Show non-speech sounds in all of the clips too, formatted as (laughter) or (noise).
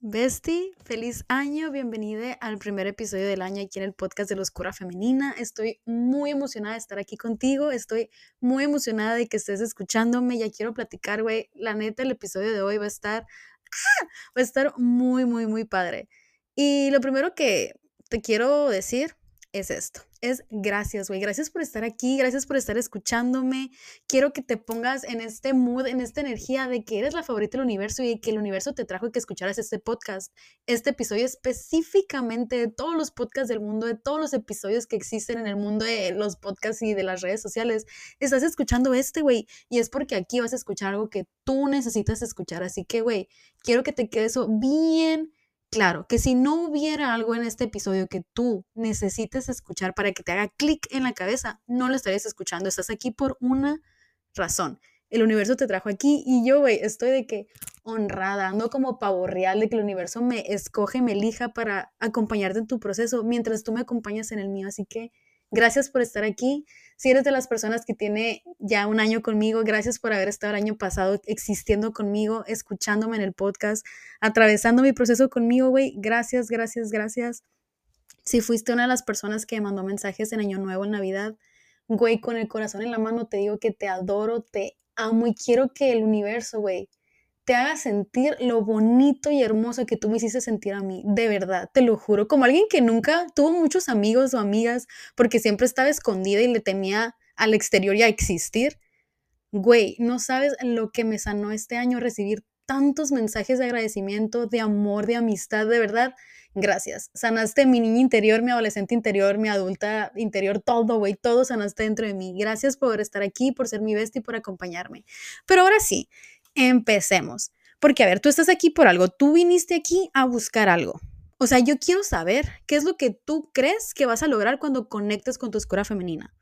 Besti, feliz año, bienvenida al primer episodio del año aquí en el podcast de la Oscura Femenina. Estoy muy emocionada de estar aquí contigo, estoy muy emocionada de que estés escuchándome, ya quiero platicar, güey. La neta, el episodio de hoy va a estar, ¡ah! va a estar muy, muy, muy padre. Y lo primero que te quiero decir es esto. Es gracias, güey. Gracias por estar aquí, gracias por estar escuchándome. Quiero que te pongas en este mood, en esta energía de que eres la favorita del universo y que el universo te trajo y que escucharas este podcast. Este episodio específicamente de todos los podcasts del mundo, de todos los episodios que existen en el mundo de los podcasts y de las redes sociales. Estás escuchando este, güey, y es porque aquí vas a escuchar algo que tú necesitas escuchar. Así que, güey, quiero que te quede eso bien claro, que si no hubiera algo en este episodio que tú necesites escuchar para que te haga clic en la cabeza, no lo estarías escuchando. Estás aquí por una razón. El universo te trajo aquí y yo, güey, estoy de que honrada, ando como pavo real de que el universo me escoge, me elija para acompañarte en tu proceso mientras tú me acompañas en el mío. Así que Gracias por estar aquí. Si eres de las personas que tiene ya un año conmigo, gracias por haber estado el año pasado existiendo conmigo, escuchándome en el podcast, atravesando mi proceso conmigo, güey. Gracias, gracias, gracias. Si fuiste una de las personas que mandó mensajes en Año Nuevo, en Navidad, güey, con el corazón en la mano te digo que te adoro, te amo y quiero que el universo, güey, te haga sentir lo bonito y hermoso que tú me hiciste sentir a mí, de verdad, te lo juro, como alguien que nunca tuvo muchos amigos o amigas porque siempre estaba escondida y le temía al exterior y a existir. Güey, no sabes lo que me sanó este año recibir tantos mensajes de agradecimiento, de amor, de amistad, de verdad. Gracias. Sanaste mi niña interior, mi adolescente interior, mi adulta interior, todo, güey, todo sanaste dentro de mí. Gracias por estar aquí, por ser mi bestia y por acompañarme. Pero ahora sí, empecemos. Porque, a ver, tú estás aquí por algo, tú viniste aquí a buscar algo. O sea, yo quiero saber qué es lo que tú crees que vas a lograr cuando conectes con tu escuela femenina.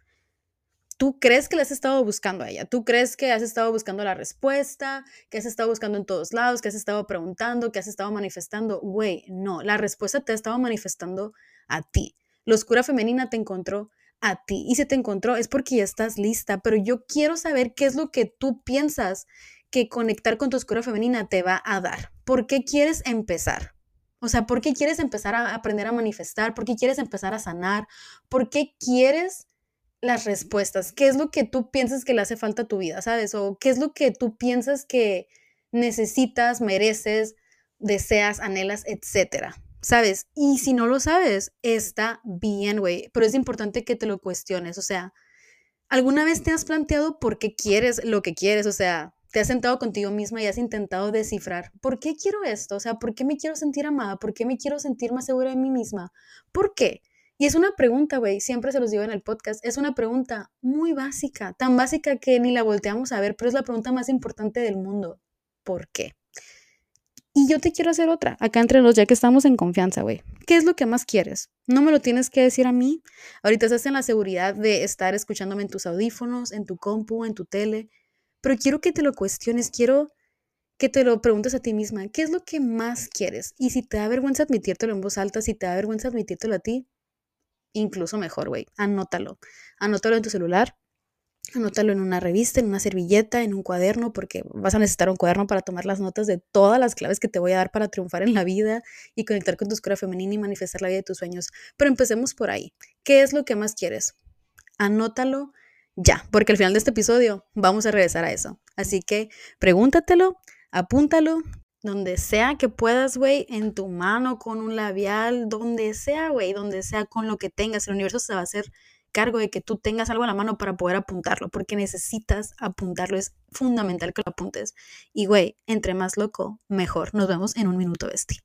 ¿Tú crees que le has estado buscando a ella? ¿Tú crees que has estado buscando la respuesta? ¿Que has estado buscando en todos lados? ¿Que has estado preguntando? ¿Que has estado manifestando? Güey, no, la respuesta te ha estado manifestando a ti. La oscura femenina te encontró a ti y si te encontró es porque ya estás lista, pero yo quiero saber qué es lo que tú piensas que conectar con tu oscura femenina te va a dar? ¿Por qué quieres empezar? O sea, ¿por qué quieres empezar a aprender a manifestar? ¿Por qué quieres empezar a sanar? ¿Por qué quieres las respuestas? ¿Qué es lo que tú piensas que le hace falta a tu vida, sabes? ¿O qué es lo que tú piensas que necesitas, mereces, deseas, anhelas, etcétera? ¿Sabes? Y si no lo sabes, está bien, güey. Pero es importante que te lo cuestiones. O sea, ¿alguna vez te has planteado por qué quieres lo que quieres? O sea, te has sentado contigo misma y has intentado descifrar, ¿por qué quiero esto? O sea, ¿por qué me quiero sentir amada? ¿Por qué me quiero sentir más segura de mí misma? ¿Por qué? Y es una pregunta, güey, siempre se los digo en el podcast, es una pregunta muy básica, tan básica que ni la volteamos a ver, pero es la pregunta más importante del mundo. ¿Por qué? Y yo te quiero hacer otra, acá entre los, ya que estamos en confianza, güey. ¿Qué es lo que más quieres? No me lo tienes que decir a mí. Ahorita estás en la seguridad de estar escuchándome en tus audífonos, en tu compu, en tu tele pero quiero que te lo cuestiones, quiero que te lo preguntes a ti misma, ¿qué es lo que más quieres? Y si te da vergüenza admitírtelo en voz alta, si te da vergüenza admitírtelo a ti, incluso mejor, güey, anótalo. Anótalo en tu celular, anótalo en una revista, en una servilleta, en un cuaderno, porque vas a necesitar un cuaderno para tomar las notas de todas las claves que te voy a dar para triunfar en la vida y conectar con tu escuela femenina y manifestar la vida de tus sueños. Pero empecemos por ahí. ¿Qué es lo que más quieres? Anótalo ya, porque al final de este episodio vamos a regresar a eso. Así que pregúntatelo, apúntalo, donde sea que puedas, güey, en tu mano, con un labial, donde sea, güey, donde sea, con lo que tengas. El universo se va a hacer cargo de que tú tengas algo en la mano para poder apuntarlo, porque necesitas apuntarlo. Es fundamental que lo apuntes. Y, güey, entre más loco, mejor. Nos vemos en un minuto, bestia.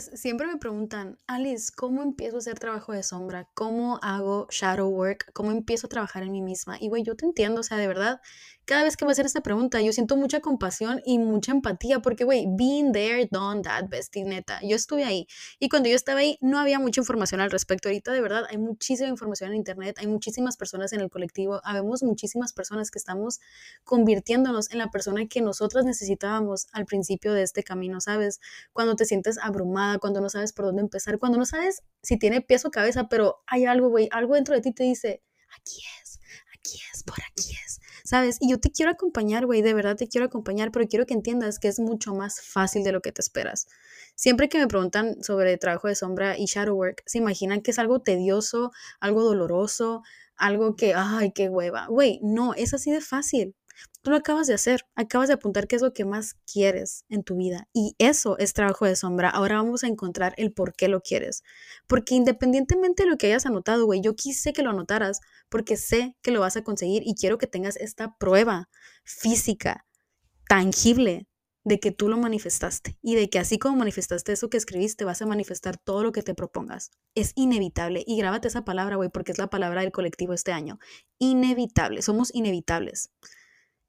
Siempre me preguntan, Alice, ¿cómo empiezo a hacer trabajo de sombra? ¿Cómo hago shadow work? ¿Cómo empiezo a trabajar en mí misma? Y güey, yo te entiendo, o sea, de verdad, cada vez que me hacen esta pregunta, yo siento mucha compasión y mucha empatía, porque güey, being there, done that, bestie, neta, yo estuve ahí. Y cuando yo estaba ahí, no había mucha información al respecto. Ahorita, de verdad, hay muchísima información en internet, hay muchísimas personas en el colectivo, habemos muchísimas personas que estamos convirtiéndonos en la persona que nosotras necesitábamos al principio de este camino, ¿sabes? Cuando te sientes abrumada, cuando no sabes por dónde empezar, cuando no sabes si tiene pies o cabeza, pero hay algo, güey, algo dentro de ti te dice, aquí es, aquí es, por aquí es, ¿sabes? Y yo te quiero acompañar, güey, de verdad te quiero acompañar, pero quiero que entiendas que es mucho más fácil de lo que te esperas. Siempre que me preguntan sobre trabajo de sombra y shadow work, se imaginan que es algo tedioso, algo doloroso, algo que, ay, qué hueva. Güey, no, es así de fácil. Tú lo acabas de hacer, acabas de apuntar qué es lo que más quieres en tu vida y eso es trabajo de sombra. Ahora vamos a encontrar el por qué lo quieres. Porque independientemente de lo que hayas anotado, güey, yo quise que lo anotaras porque sé que lo vas a conseguir y quiero que tengas esta prueba física, tangible, de que tú lo manifestaste y de que así como manifestaste eso que escribiste, vas a manifestar todo lo que te propongas. Es inevitable. Y grábate esa palabra, güey, porque es la palabra del colectivo este año. Inevitable. Somos inevitables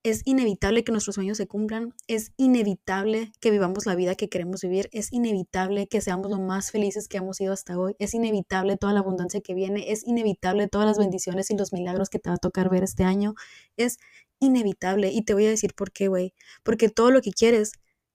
es inevitable que nuestros sueños se cumplan, es inevitable que vivamos la vida que queremos vivir, es inevitable que seamos lo más felices que hemos sido hasta hoy, es inevitable toda la abundancia que viene, es inevitable todas las bendiciones y los milagros que te va a tocar ver este año, es inevitable. Y te voy a decir por qué, güey, porque todo lo que quieres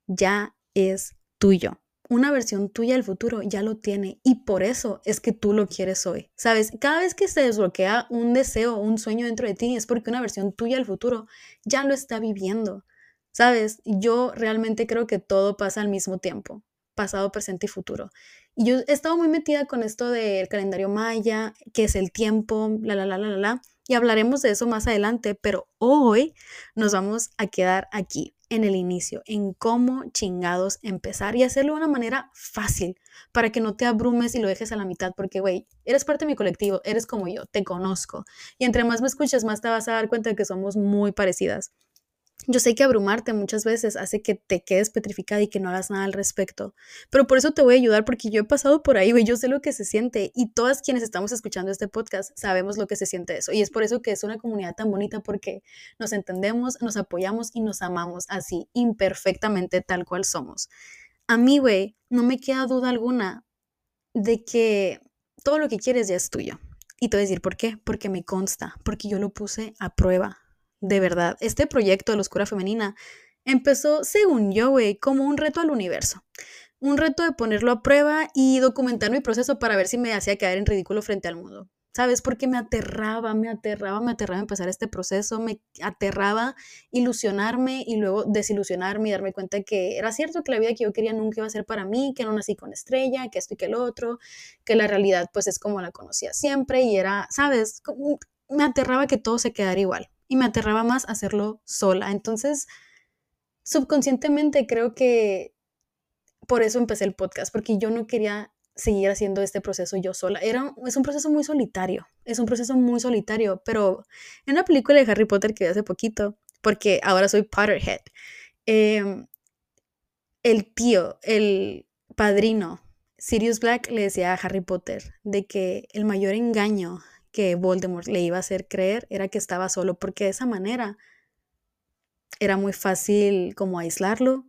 ya es tuyo una versión tuya del futuro ya lo tiene y por eso es que tú lo quieres hoy. Sabes, cada vez que se desbloquea un deseo, un sueño dentro de ti, es porque una versión tuya del futuro ya lo está viviendo. Sabes, yo realmente creo que todo pasa al mismo tiempo, pasado, presente y futuro. Y yo he estado muy metida con esto del calendario maya, que es el tiempo, la, la, la, la, la, la, y hablaremos de eso más adelante, pero hoy nos vamos a quedar aquí en el inicio, en cómo chingados empezar y hacerlo de una manera fácil para que no te abrumes y lo dejes a la mitad, porque, güey, eres parte de mi colectivo, eres como yo, te conozco. Y entre más me escuches, más te vas a dar cuenta de que somos muy parecidas. Yo sé que abrumarte muchas veces hace que te quedes petrificada y que no hagas nada al respecto, pero por eso te voy a ayudar porque yo he pasado por ahí, güey, yo sé lo que se siente y todas quienes estamos escuchando este podcast sabemos lo que se siente eso y es por eso que es una comunidad tan bonita porque nos entendemos, nos apoyamos y nos amamos así, imperfectamente tal cual somos. A mí, güey, no me queda duda alguna de que todo lo que quieres ya es tuyo. Y te voy a decir por qué, porque me consta, porque yo lo puse a prueba, de verdad, este proyecto de la oscura femenina empezó, según yo, como un reto al universo. Un reto de ponerlo a prueba y documentar mi proceso para ver si me hacía caer en ridículo frente al mundo. ¿Sabes? Porque me aterraba, me aterraba, me aterraba empezar este proceso, me aterraba ilusionarme y luego desilusionarme y darme cuenta que era cierto que la vida que yo quería nunca iba a ser para mí, que no nací con estrella, que esto y que el otro, que la realidad pues es como la conocía siempre y era, ¿sabes? Me aterraba que todo se quedara igual y me aterraba más hacerlo sola. Entonces, subconscientemente creo que por eso empecé el podcast, porque yo no quería seguir haciendo este proceso yo sola. Era, es un proceso muy solitario, es un proceso muy solitario, pero en una película de Harry Potter que vi hace poquito, porque ahora soy Potterhead, em, el tío, el padrino, Sirius Black le decía a Harry Potter de que el mayor engaño que Voldemort le iba a hacer creer era que estaba solo, porque de esa manera era muy fácil como aislarlo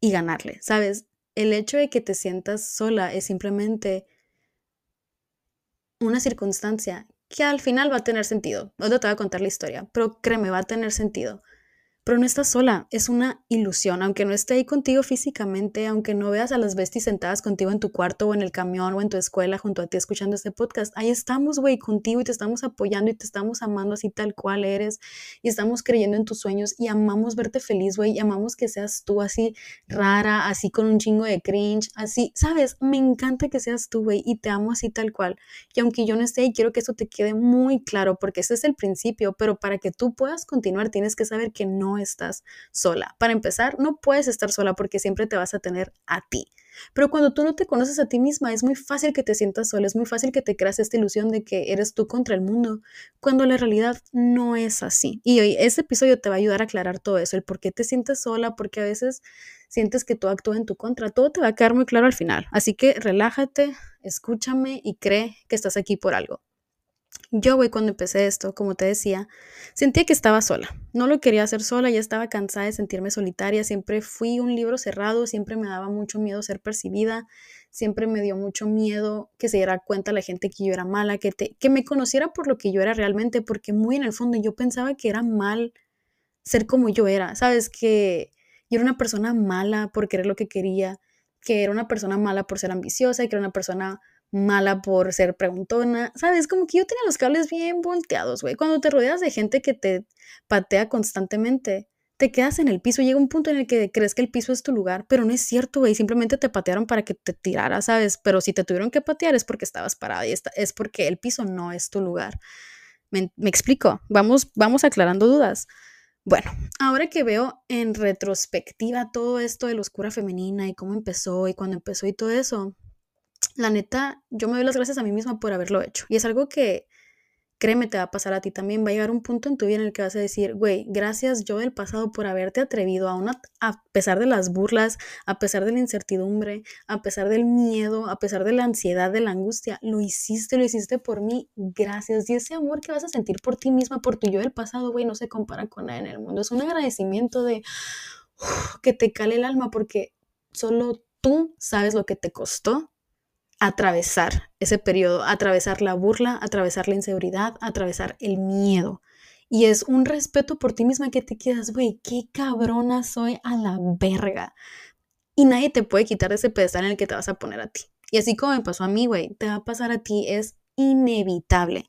y ganarle, ¿sabes? El hecho de que te sientas sola es simplemente una circunstancia que al final va a tener sentido. No te voy a contar la historia, pero créeme, va a tener sentido. Pero no estás sola, es una ilusión, aunque no esté ahí contigo físicamente, aunque no veas a las besties sentadas contigo en tu cuarto o en el camión o en tu escuela junto a ti escuchando este podcast, ahí estamos, güey, contigo y te estamos apoyando y te estamos amando así tal cual eres y estamos creyendo en tus sueños y amamos verte feliz, güey, y amamos que seas tú así rara, así con un chingo de cringe, así, sabes, me encanta que seas tú, güey, y te amo así tal cual. Y aunque yo no esté ahí, quiero que eso te quede muy claro porque ese es el principio, pero para que tú puedas continuar tienes que saber que no estás sola. Para empezar, no puedes estar sola porque siempre te vas a tener a ti. Pero cuando tú no te conoces a ti misma, es muy fácil que te sientas sola, es muy fácil que te creas esta ilusión de que eres tú contra el mundo, cuando la realidad no es así. Y hoy este episodio te va a ayudar a aclarar todo eso, el por qué te sientes sola, porque a veces sientes que todo actúa en tu contra. Todo te va a quedar muy claro al final. Así que relájate, escúchame y cree que estás aquí por algo. Yo, güey, cuando empecé esto, como te decía, sentía que estaba sola. No lo quería hacer sola, ya estaba cansada de sentirme solitaria. Siempre fui un libro cerrado, siempre me daba mucho miedo ser percibida, siempre me dio mucho miedo que se diera cuenta la gente que yo era mala, que, te, que me conociera por lo que yo era realmente, porque muy en el fondo yo pensaba que era mal ser como yo era, ¿sabes? Que yo era una persona mala por querer lo que quería, que era una persona mala por ser ambiciosa, que era una persona mala por ser preguntona, ¿sabes? Como que yo tenía los cables bien volteados, güey. Cuando te rodeas de gente que te patea constantemente, te quedas en el piso. Llega un punto en el que crees que el piso es tu lugar, pero no es cierto, güey. Simplemente te patearon para que te tiraras, ¿sabes? Pero si te tuvieron que patear es porque estabas parada y es porque el piso no es tu lugar. ¿Me, me explico? Vamos, vamos aclarando dudas. Bueno, ahora que veo en retrospectiva todo esto de la oscura femenina y cómo empezó y cuándo empezó y todo eso, la neta, yo me doy las gracias a mí misma por haberlo hecho. Y es algo que, créeme, te va a pasar a ti también. Va a llegar un punto en tu vida en el que vas a decir, güey, gracias yo del pasado por haberte atrevido a una, a pesar de las burlas, a pesar de la incertidumbre, a pesar del miedo, a pesar de la ansiedad, de la angustia, lo hiciste, lo hiciste por mí, gracias. Y ese amor que vas a sentir por ti misma, por tu yo del pasado, güey, no se compara con nada en el mundo. Es un agradecimiento de que te cale el alma porque solo tú sabes lo que te costó atravesar ese periodo, atravesar la burla, atravesar la inseguridad, atravesar el miedo. Y es un respeto por ti misma que te quedas, güey, qué cabrona soy a la verga. Y nadie te puede quitar ese pedestal en el que te vas a poner a ti. Y así como me pasó a mí, güey, te va a pasar a ti, es inevitable.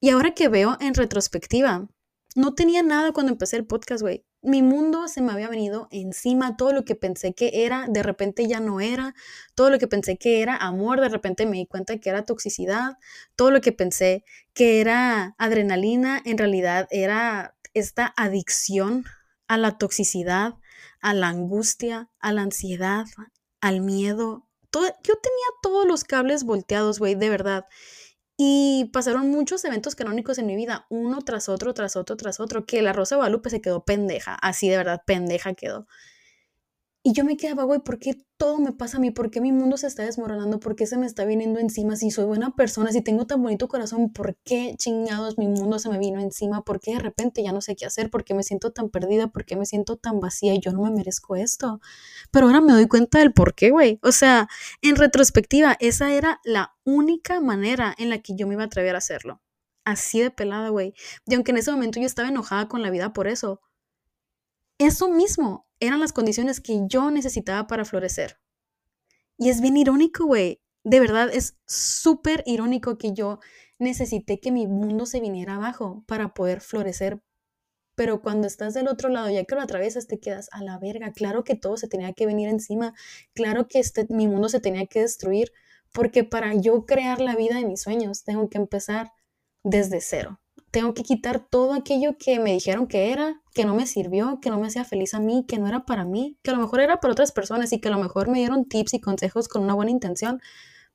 Y ahora que veo en retrospectiva, no tenía nada cuando empecé el podcast, güey mi mundo se me había venido encima, todo lo que pensé que era, de repente ya no era, todo lo que pensé que era amor, de repente me di cuenta que era toxicidad, todo lo que pensé que era adrenalina, en realidad era esta adicción a la toxicidad, a la angustia, a la ansiedad, al miedo. Todo, yo tenía todos los cables volteados, güey, de verdad. Y pasaron muchos eventos canónicos en mi vida, uno tras otro, tras otro, tras otro, que la Rosa de Guadalupe se quedó pendeja, así de verdad, pendeja quedó. Y yo me quedaba, güey, ¿por qué todo me pasa a mí? ¿Por qué mi mundo se está desmoronando? ¿Por qué se me está viniendo encima? Si soy buena persona, si tengo tan bonito corazón, ¿por qué chingados mi mundo se me vino encima? ¿Por qué de repente ya no sé qué hacer? ¿Por qué me siento tan perdida? ¿Por qué me siento tan vacía? Y yo no me merezco esto. Pero ahora me doy cuenta del por qué, güey. O sea, en retrospectiva, esa era la única manera en la que yo me iba a atrever a hacerlo. Así de pelada, güey. Y aunque en ese momento yo estaba enojada con la vida por eso, eso mismo eran las condiciones que yo necesitaba para florecer. Y es bien irónico, güey. De verdad, es súper irónico que yo necesité que mi mundo se viniera abajo para poder florecer. Pero cuando estás del otro lado, ya que lo atraviesas, te quedas a la verga. Claro que todo se tenía que venir encima. Claro que este, mi mundo se tenía que destruir. Porque para yo crear la vida de mis sueños, tengo que empezar desde cero tengo que quitar todo aquello que me dijeron que era, que no me sirvió, que no me hacía feliz a mí, que no era para mí, que a lo mejor era para otras personas y que a lo mejor me dieron tips y consejos con una buena intención,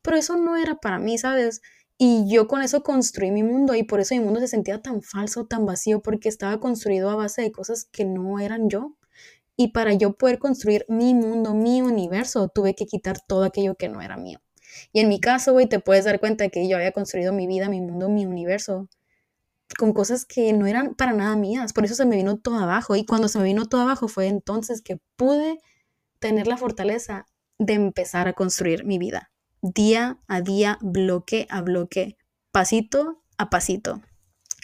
pero eso no era para mí, ¿sabes? Y yo con eso construí mi mundo y por eso mi mundo se sentía tan falso, tan vacío, porque estaba construido a base de cosas que no eran yo. Y para yo poder construir mi mundo, mi universo, tuve que quitar todo aquello que no era mío. Y en mi caso, güey, te puedes dar cuenta que yo había construido mi vida, mi mundo, mi universo con cosas que no eran para nada mías. Por eso se me vino todo abajo. Y cuando se me vino todo abajo fue entonces que pude tener la fortaleza de empezar a construir mi vida. Día a día, bloque a bloque, pasito a pasito.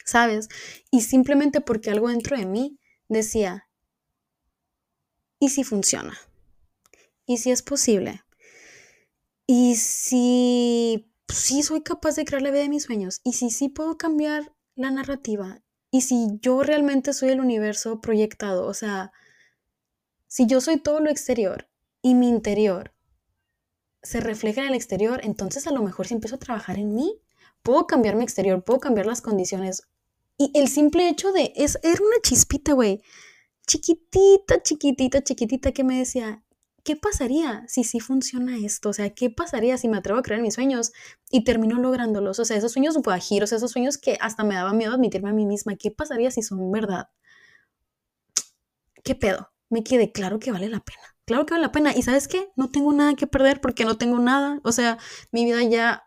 ¿Sabes? Y simplemente porque algo dentro de mí decía, ¿y si funciona? ¿Y si es posible? ¿Y si sí soy capaz de crear la vida de mis sueños? ¿Y si sí puedo cambiar la narrativa y si yo realmente soy el universo proyectado, o sea, si yo soy todo lo exterior y mi interior se refleja en el exterior, entonces a lo mejor si empiezo a trabajar en mí, puedo cambiar mi exterior, puedo cambiar las condiciones. Y el simple hecho de, es, era una chispita, güey, chiquitita, chiquitita, chiquitita que me decía, ¿qué pasaría si sí funciona esto? O sea, ¿qué pasaría si me atrevo a creer mis sueños y termino lográndolos? O sea, esos sueños guajiros, esos sueños que hasta me daba miedo admitirme a mí misma, ¿qué pasaría si son verdad? ¿Qué pedo? Me quedé claro que vale la pena. Claro que vale la pena. ¿Y sabes qué? No tengo nada que perder porque no tengo nada. O sea, mi vida ya,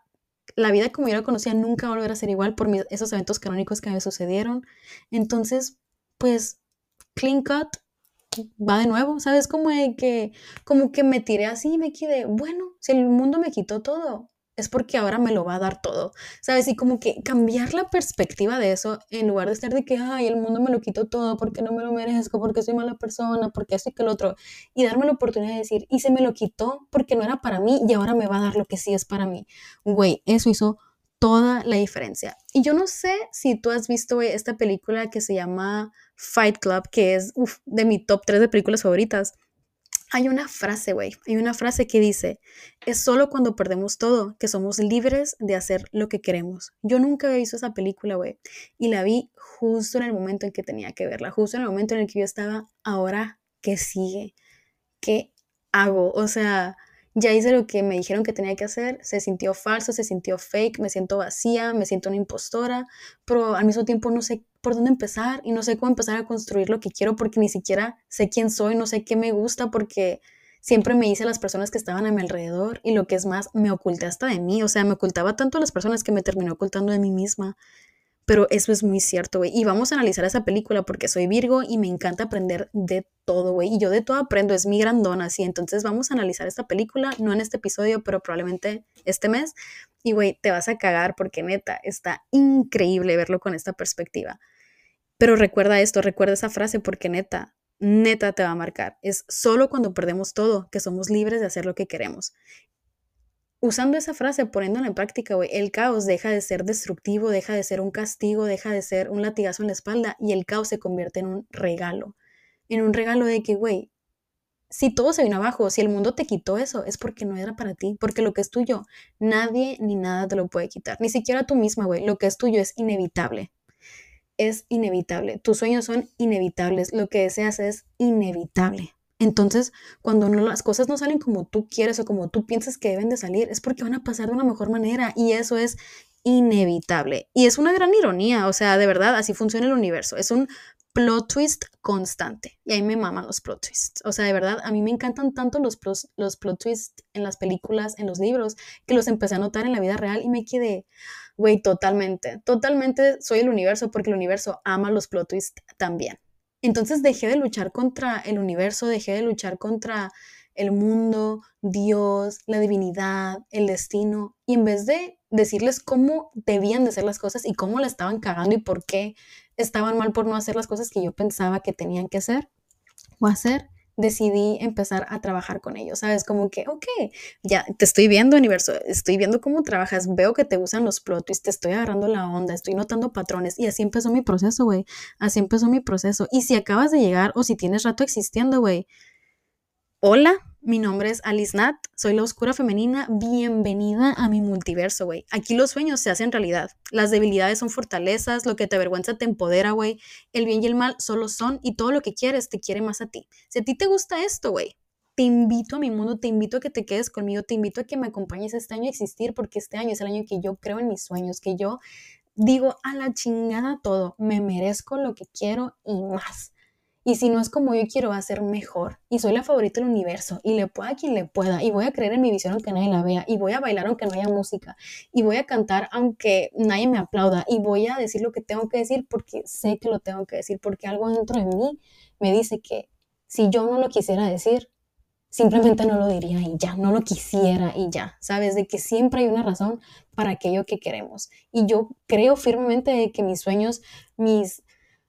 la vida como yo la conocía nunca va a volver a ser igual por esos eventos canónicos que me sucedieron. Entonces, pues, clean cut, va de nuevo, ¿sabes? Como que, como que me tiré así y me quedé, bueno, si el mundo me quitó todo, es porque ahora me lo va a dar todo, ¿sabes? Y como que cambiar la perspectiva de eso, en lugar de estar de que, ay, el mundo me lo quitó todo, porque no me lo merezco, porque soy mala persona, porque esto que el otro, y darme la oportunidad de decir, y se me lo quitó porque no era para mí y ahora me va a dar lo que sí es para mí. Güey, eso hizo toda la diferencia. Y yo no sé si tú has visto esta película que se llama Fight Club, que es de mi top 3 de películas favoritas. Hay una frase, güey, hay una frase que dice, es solo cuando perdemos todo que somos libres de hacer lo que queremos. Yo nunca había visto esa película, güey, y la vi justo en el momento en que tenía que verla, justo en el momento en el que yo estaba, ahora, ¿qué sigue? ¿Qué hago? O sea, ya hice lo que me dijeron que tenía que hacer, se sintió falso, se sintió fake, me siento vacía, me siento una impostora, pero al mismo tiempo no sé por dónde empezar y no sé cómo empezar a construir lo que quiero porque ni siquiera sé quién soy, no sé qué me gusta porque siempre me hice las personas que estaban a mi alrededor y lo que es más, me oculté hasta de mí, o sea, me ocultaba tanto a las personas que me terminó ocultando de mí misma. Pero eso es muy cierto, güey. Y vamos a analizar esa película porque soy Virgo y me encanta aprender de todo, güey. Y yo de todo aprendo, es mi grandona, así. Entonces vamos a analizar esta película, no en este episodio, pero probablemente este mes. Y, güey, te vas a cagar porque neta, está increíble verlo con esta perspectiva. Pero recuerda esto, recuerda esa frase porque neta, neta te va a marcar. Es solo cuando perdemos todo que somos libres de hacer lo que queremos usando esa frase, poniéndola en práctica, güey, el caos deja de ser destructivo, deja de ser un castigo, deja de ser un latigazo en la espalda y el caos se convierte en un regalo. En un regalo de que, güey, si todo se vino abajo, si el mundo te quitó eso, es porque no era para ti, porque lo que es tuyo, nadie ni nada te lo puede quitar, ni siquiera tú misma, güey, lo que es tuyo es inevitable. Es inevitable, tus sueños son inevitables, lo que deseas es inevitable. Entonces, cuando las cosas no salen como tú quieres o como tú piensas que deben de salir, es porque van a pasar de una mejor manera y eso es inevitable. Y es una gran ironía, o sea, de verdad, así funciona el universo. Es un plot twist constante. Y a mí me maman los plot twists. O sea, de verdad, a mí me encantan tanto los, los plot twists en las películas, en los libros, que los empecé a notar en la vida real y me quedé, güey, totalmente, totalmente soy el universo porque el universo ama los plot twists también. Entonces dejé de luchar contra el universo, dejé de luchar contra el mundo, Dios, la divinidad, el destino, y en vez de decirles cómo debían de ser las cosas y cómo la estaban cagando y por qué estaban mal por no hacer las cosas que yo pensaba que tenían que hacer o hacer, decidí empezar a trabajar con ellos, ¿sabes? Como que, ok, ya te estoy viendo, universo, estoy viendo cómo trabajas, veo que te usan los plot twists, te estoy agarrando la onda, estoy notando patrones y así empezó mi proceso, güey, así empezó mi proceso. Y si acabas de llegar o si tienes rato existiendo, güey, hola, mi nombre es Alice Nat, soy la oscura femenina. Bienvenida a mi multiverso, güey. Aquí los sueños se hacen realidad. Las debilidades son fortalezas, lo que te avergüenza te empodera, güey. El bien y el mal solo son y todo lo que quieres te quiere más a ti. Si a ti te gusta esto, güey, te invito a mi mundo, te invito a que te quedes conmigo, te invito a que me acompañes este año a existir porque este año es el año que yo creo en mis sueños, que yo digo a la chingada todo, me merezco lo que quiero y más. Y si no es como yo quiero, va a ser mejor. Y soy la favorita del universo. Y le pueda a quien le pueda. Y voy a creer en mi visión aunque nadie la vea. Y voy a bailar aunque no haya música. Y voy a cantar aunque nadie me aplauda. Y voy a decir lo que tengo que decir porque sé que lo tengo que decir. Porque algo dentro de mí me dice que si yo no lo quisiera decir, simplemente no lo diría y ya, no lo quisiera y ya, ¿sabes? De que siempre hay una razón para aquello que queremos. Y yo creo firmemente de que mis sueños, mis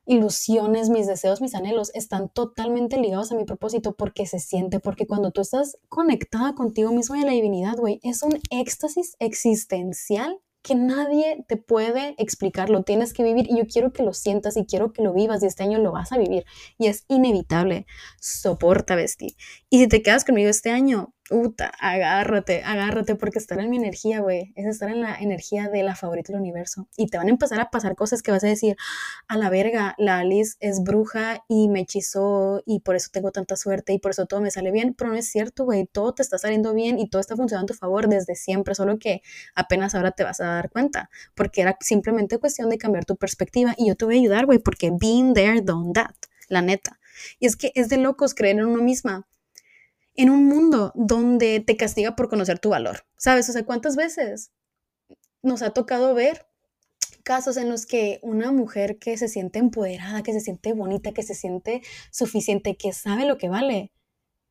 ilusiones, mis deseos, mis anhelos están totalmente ligados a mi propósito porque se siente, porque cuando tú estás conectada contigo mismo y a la divinidad, güey, es un éxtasis existencial que nadie te puede explicar, lo tienes que vivir y yo quiero que lo sientas y quiero que lo vivas y este año lo vas a vivir. Y es inevitable, soporta vestir. Y si te quedas conmigo este año, Uta, agárrate, agárrate, porque estar en mi energía, güey, es estar en la energía de la favorita del universo. Y te van a empezar a pasar cosas que vas a decir, a la verga, la Alice es bruja y me hechizó y por eso tengo tanta suerte y por eso todo me sale bien. Pero no es cierto, güey, todo te está saliendo bien y todo está funcionando a tu favor desde siempre, solo que apenas ahora te vas a dar cuenta, porque era simplemente cuestión de cambiar tu perspectiva. Y yo te voy a ayudar, güey, porque being there, done that, la neta. Y es que es de locos creer en uno misma en un mundo donde te castiga por conocer tu valor. ¿Sabes? O sea, ¿cuántas veces nos ha tocado ver casos en los que una mujer que se siente empoderada, que se siente bonita, que se siente suficiente, que sabe lo que vale,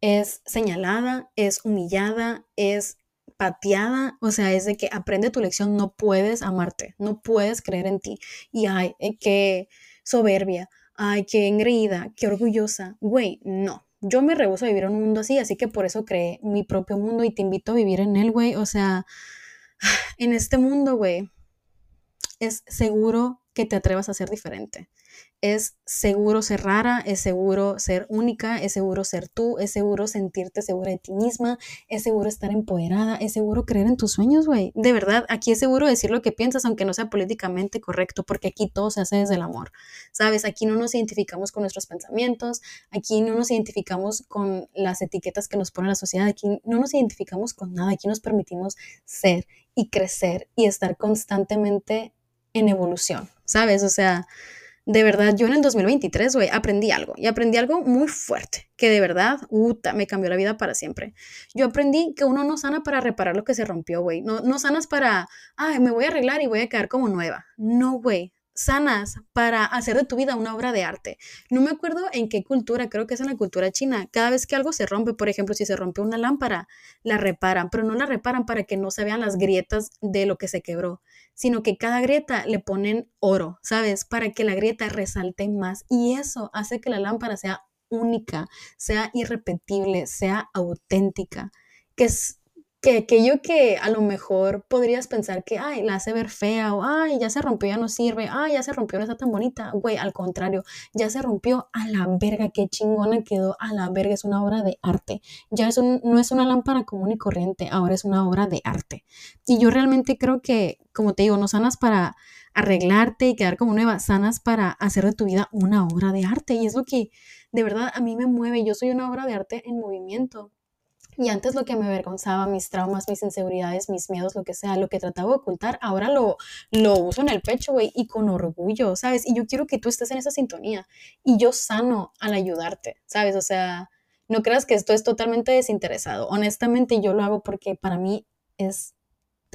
es señalada, es humillada, es pateada, o sea, es de que aprende tu lección, no puedes amarte, no puedes creer en ti. Y ay, eh, qué soberbia, ay, qué engreída, qué orgullosa. Güey, no, yo me rehuso a vivir en un mundo así, así que por eso creé mi propio mundo y te invito a vivir en él, güey. O sea, (sighs) en este mundo, güey, es seguro que te atrevas a ser diferente es seguro ser rara, es seguro ser única, es seguro ser tú, es seguro sentirte segura de ti misma, es seguro estar empoderada, es seguro creer en tus sueños, güey. De verdad, aquí es seguro decir lo que piensas, aunque no sea políticamente correcto, porque aquí todo se hace desde el amor, ¿sabes? Aquí no nos identificamos con nuestros pensamientos, aquí no nos identificamos con las etiquetas que nos pone la sociedad, aquí no nos identificamos con nada, aquí nos permitimos ser y crecer y estar constantemente en evolución, ¿sabes? O sea de verdad, yo en el 2023, güey, aprendí algo. Y aprendí algo muy fuerte, que de verdad, uta, me cambió la vida para siempre. Yo aprendí que uno no sana para reparar lo que se rompió, güey. No, no sanas para, ay, me voy a arreglar y voy a quedar como nueva. No, güey sanas para hacer de tu vida una obra de arte. No me acuerdo en qué cultura, creo que es en la cultura china. Cada vez que algo se rompe, por ejemplo, si se rompe una lámpara, la reparan, pero no la reparan para que no se vean las grietas de lo que se quebró, sino que cada grieta le ponen oro, ¿sabes? Para que la grieta resalte más y eso hace que la lámpara sea única, sea irrepetible, sea auténtica, que es que aquello que a lo mejor podrías pensar que, ay, la hace ver fea o, ay, ya se rompió, ya no sirve, ay, ya se rompió, no está tan bonita, güey, al contrario, ya se rompió a la verga, qué chingona quedó, a la verga, es una obra de arte, ya es no es una lámpara común y corriente, ahora es una obra de arte. Y yo realmente creo que, como te digo, no sanas para arreglarte y quedar como nueva, sanas para hacer de tu vida una obra de arte. Y es lo que de verdad a mí me mueve. Yo soy una obra de arte en movimiento. Y antes lo que me avergonzaba, mis traumas, mis inseguridades, mis miedos, lo que sea, lo que trataba de ocultar, ahora lo, lo uso en el pecho, güey, y con orgullo, ¿sabes? Y yo quiero que tú estés en esa sintonía. Y yo sano al ayudarte, ¿sabes? O sea, no creas que esto es totalmente desinteresado. Honestamente, yo lo hago porque para mí es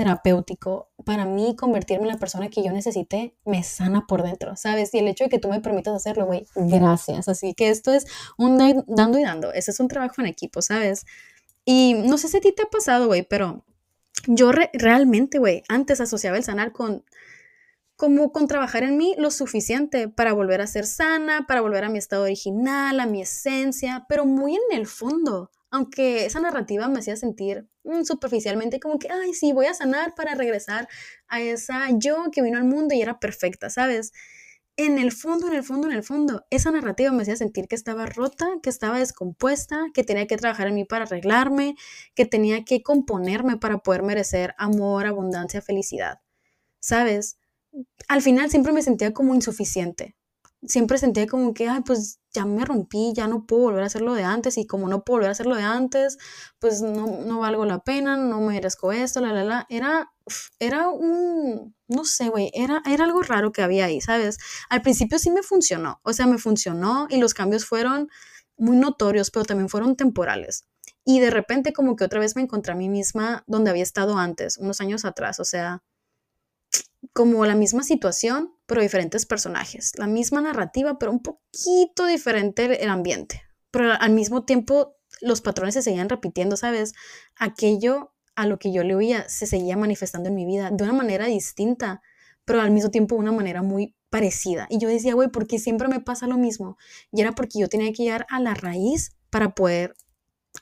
terapéutico. Para mí, convertirme en la persona que yo necesité me sana por dentro, ¿sabes? Y el hecho de que tú me permitas hacerlo, güey, gracias. Así que esto es un dando y dando. Ese es un trabajo en equipo, ¿sabes? Y no sé si a ti te ha pasado, güey, pero yo realmente, güey, antes asociaba el sanar con como con trabajar en mí lo suficiente para volver a ser sana, para volver a mi estado original, a mi esencia, pero muy en el fondo, aunque esa narrativa me hacía sentir mm, superficialmente como que, ay, sí, voy a sanar para regresar a esa yo que vino al mundo y era perfecta, ¿sabes? En el fondo, en el fondo, en el fondo, esa narrativa me hacía sentir que estaba rota, que estaba descompuesta, que tenía que trabajar en mí para arreglarme, que tenía que componerme para poder merecer amor, abundancia, felicidad. ¿Sabes? Al final siempre me sentía como insuficiente. Siempre sentía como que, ay, pues ya me rompí, ya no puedo volver a hacerlo de antes y como no puedo volver a hacerlo de antes, pues no, no valgo la pena, no merezco esto, la, la, la. Era, era un, no sé, güey, era, era algo raro que había ahí, ¿sabes? Al principio sí me funcionó, o sea, me funcionó y los cambios fueron muy notorios, pero también fueron temporales. Y de repente como que otra vez me encontré a mí misma donde había estado antes, unos años atrás, o sea, como la misma situación, pero diferentes personajes. La misma narrativa, pero un poquito diferente el ambiente. Pero al mismo tiempo los patrones se seguían repitiendo, ¿sabes? Aquello a lo que yo le oía se seguía manifestando en mi vida de una manera distinta, pero al mismo tiempo de una manera muy parecida. Y yo decía, güey, ¿por qué siempre me pasa lo mismo? Y era porque yo tenía que llegar a la raíz para poder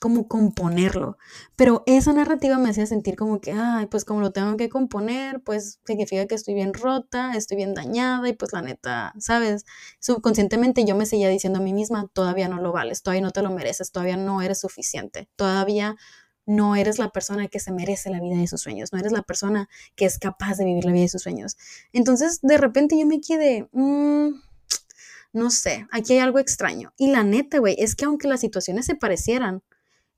como componerlo. Pero esa narrativa me hacía sentir como que, ay, pues como lo tengo que componer, pues significa que estoy bien rota, estoy bien dañada y pues la neta, ¿sabes? Subconscientemente yo me seguía diciendo a mí misma, todavía no lo vales, todavía no te lo mereces, todavía no eres suficiente, todavía no eres la persona que se merece la vida de sus sueños, no eres la persona que es capaz de vivir la vida de sus sueños. Entonces, de repente yo me quedé, mm, no sé, aquí hay algo extraño. Y la neta, güey, es que aunque las situaciones se parecieran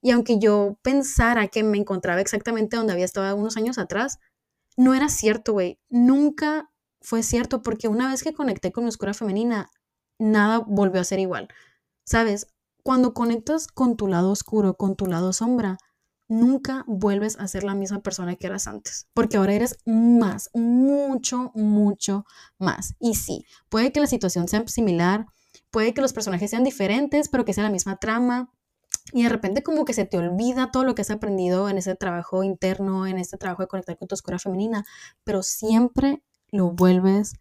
y aunque yo pensara que me encontraba exactamente donde había estado unos años atrás, no era cierto, güey. Nunca fue cierto porque una vez que conecté con mi oscura femenina, nada volvió a ser igual. ¿Sabes? Cuando conectas con tu lado oscuro, con tu lado sombra, nunca vuelves a ser la misma persona que eras antes, porque ahora eres más, mucho, mucho más. Y sí, puede que la situación sea similar, puede que los personajes sean diferentes, pero que sea la misma trama. Y de repente como que se te olvida todo lo que has aprendido en ese trabajo interno, en este trabajo de conectar con tu oscura femenina, pero siempre lo vuelves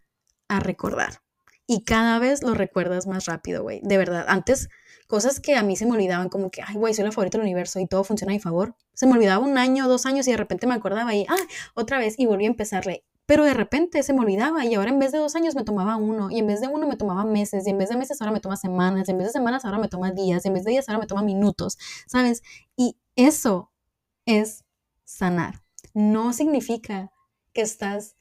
a recordar. Y cada vez lo recuerdas más rápido, güey. De verdad, antes cosas que a mí se me olvidaban, como que, ay, güey, soy la favorita del universo y todo funciona a mi favor. Se me olvidaba un año, dos años y de repente me acordaba y, ah, otra vez y volví a empezarle. Pero de repente se me olvidaba y ahora en vez de dos años me tomaba uno y en vez de uno me tomaba meses y en vez de meses ahora me toma semanas y en vez de semanas ahora me toma días y en vez de días ahora me toma minutos, ¿sabes? Y eso es sanar. No significa que estás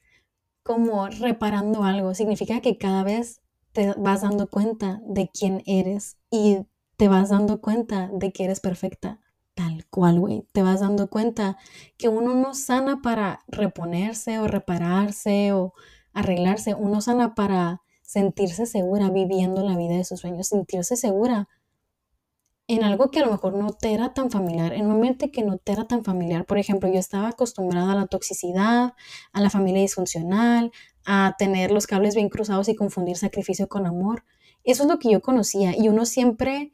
como reparando algo, significa que cada vez te vas dando cuenta de quién eres y te vas dando cuenta de que eres perfecta, tal cual, güey. Te vas dando cuenta que uno no sana para reponerse o repararse o arreglarse, uno sana para sentirse segura viviendo la vida de sus sueños, sentirse segura en algo que a lo mejor no te era tan familiar, en un ambiente que no te era tan familiar. Por ejemplo, yo estaba acostumbrada a la toxicidad, a la familia disfuncional, a tener los cables bien cruzados y confundir sacrificio con amor. Eso es lo que yo conocía y uno siempre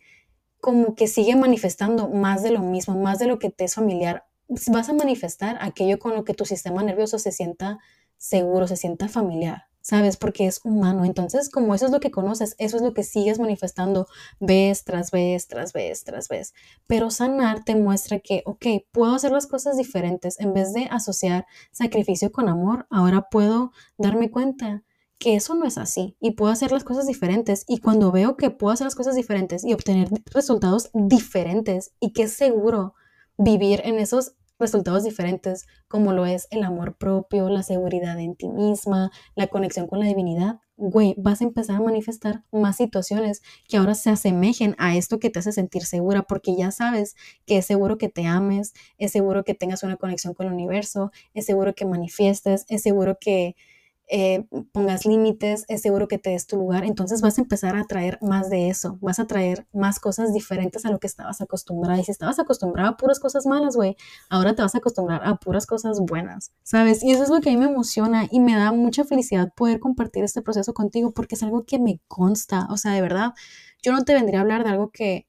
como que sigue manifestando más de lo mismo, más de lo que te es familiar. Vas a manifestar aquello con lo que tu sistema nervioso se sienta seguro, se sienta familiar, ¿sabes? Porque es humano. Entonces, como eso es lo que conoces, eso es lo que sigues manifestando vez tras vez, tras vez, tras vez. Pero sanar te muestra que, ok, puedo hacer las cosas diferentes. En vez de asociar sacrificio con amor, ahora puedo darme cuenta que eso no es así y puedo hacer las cosas diferentes. Y cuando veo que puedo hacer las cosas diferentes y obtener resultados diferentes y que es seguro vivir en esos resultados diferentes, como lo es el amor propio, la seguridad en ti misma, la conexión con la divinidad, güey, vas a empezar a manifestar más situaciones que ahora se asemejen a esto que te hace sentir segura, porque ya sabes que es seguro que te ames, es seguro que tengas una conexión con el universo, es seguro que manifiestes, es seguro que eh, pongas límites, es seguro que te des tu lugar, entonces vas a empezar a traer más de eso, vas a traer más cosas diferentes a lo que estabas acostumbrada. Y si estabas acostumbrada a puras cosas malas, güey, ahora te vas a acostumbrar a puras cosas buenas, ¿sabes? Y eso es lo que a mí me emociona y me da mucha felicidad poder compartir este proceso contigo porque es algo que me consta, o sea, de verdad, yo no te vendría a hablar de algo que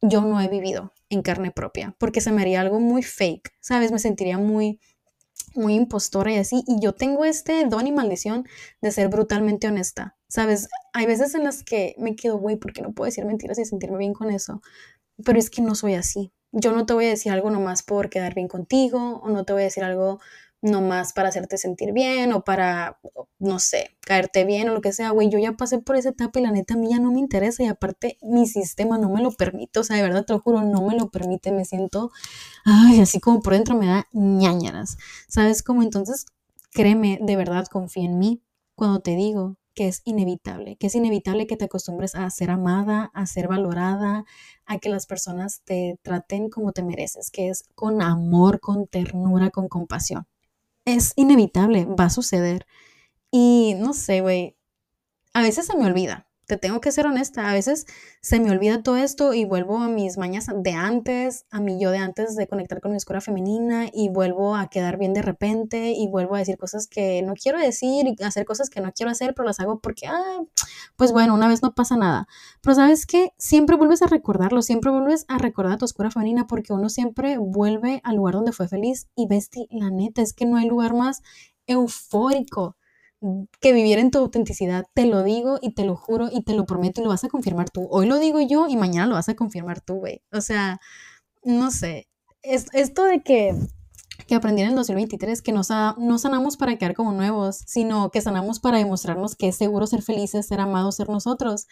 yo no he vivido en carne propia, porque se me haría algo muy fake, ¿sabes? Me sentiría muy muy impostora y así. Y yo tengo este don y maldición de ser brutalmente honesta. Sabes, hay veces en las que me quedo, güey, porque no puedo decir mentiras y sentirme bien con eso. Pero es que no soy así. Yo no te voy a decir algo nomás por quedar bien contigo o no te voy a decir algo no más para hacerte sentir bien o para, no sé, caerte bien o lo que sea, güey, yo ya pasé por esa etapa y la neta a mí ya no me interesa y aparte mi sistema no me lo permite, o sea, de verdad te lo juro, no me lo permite, me siento, ay, así como por dentro me da ñañaras, ¿sabes? Como entonces, créeme, de verdad confía en mí cuando te digo que es inevitable, que es inevitable que te acostumbres a ser amada, a ser valorada, a que las personas te traten como te mereces, que es con amor, con ternura, con compasión es inevitable, va a suceder. Y no sé, güey, a veces se me olvida, te tengo que ser honesta, a veces se me olvida todo esto y vuelvo a mis mañas de antes, a mi yo de antes de conectar con mi escuela femenina y vuelvo a quedar bien de repente y vuelvo a decir cosas que no quiero decir y hacer cosas que no quiero hacer, pero las hago porque, ah, pues bueno, una vez no pasa nada. Pero sabes que siempre vuelves a recordarlo, siempre vuelves a recordar a tu escuela femenina porque uno siempre vuelve al lugar donde fue feliz y Besti, la neta, es que no hay lugar más eufórico que viviera en tu autenticidad. Te lo digo y te lo juro y te lo prometo y lo vas a confirmar tú. Hoy lo digo yo y mañana lo vas a confirmar tú, güey. O sea, no sé. Es, esto de que, que aprendí en el 2023 que no, no sanamos para quedar como nuevos, sino que sanamos para demostrarnos que es seguro ser felices, ser amados, ser nosotros.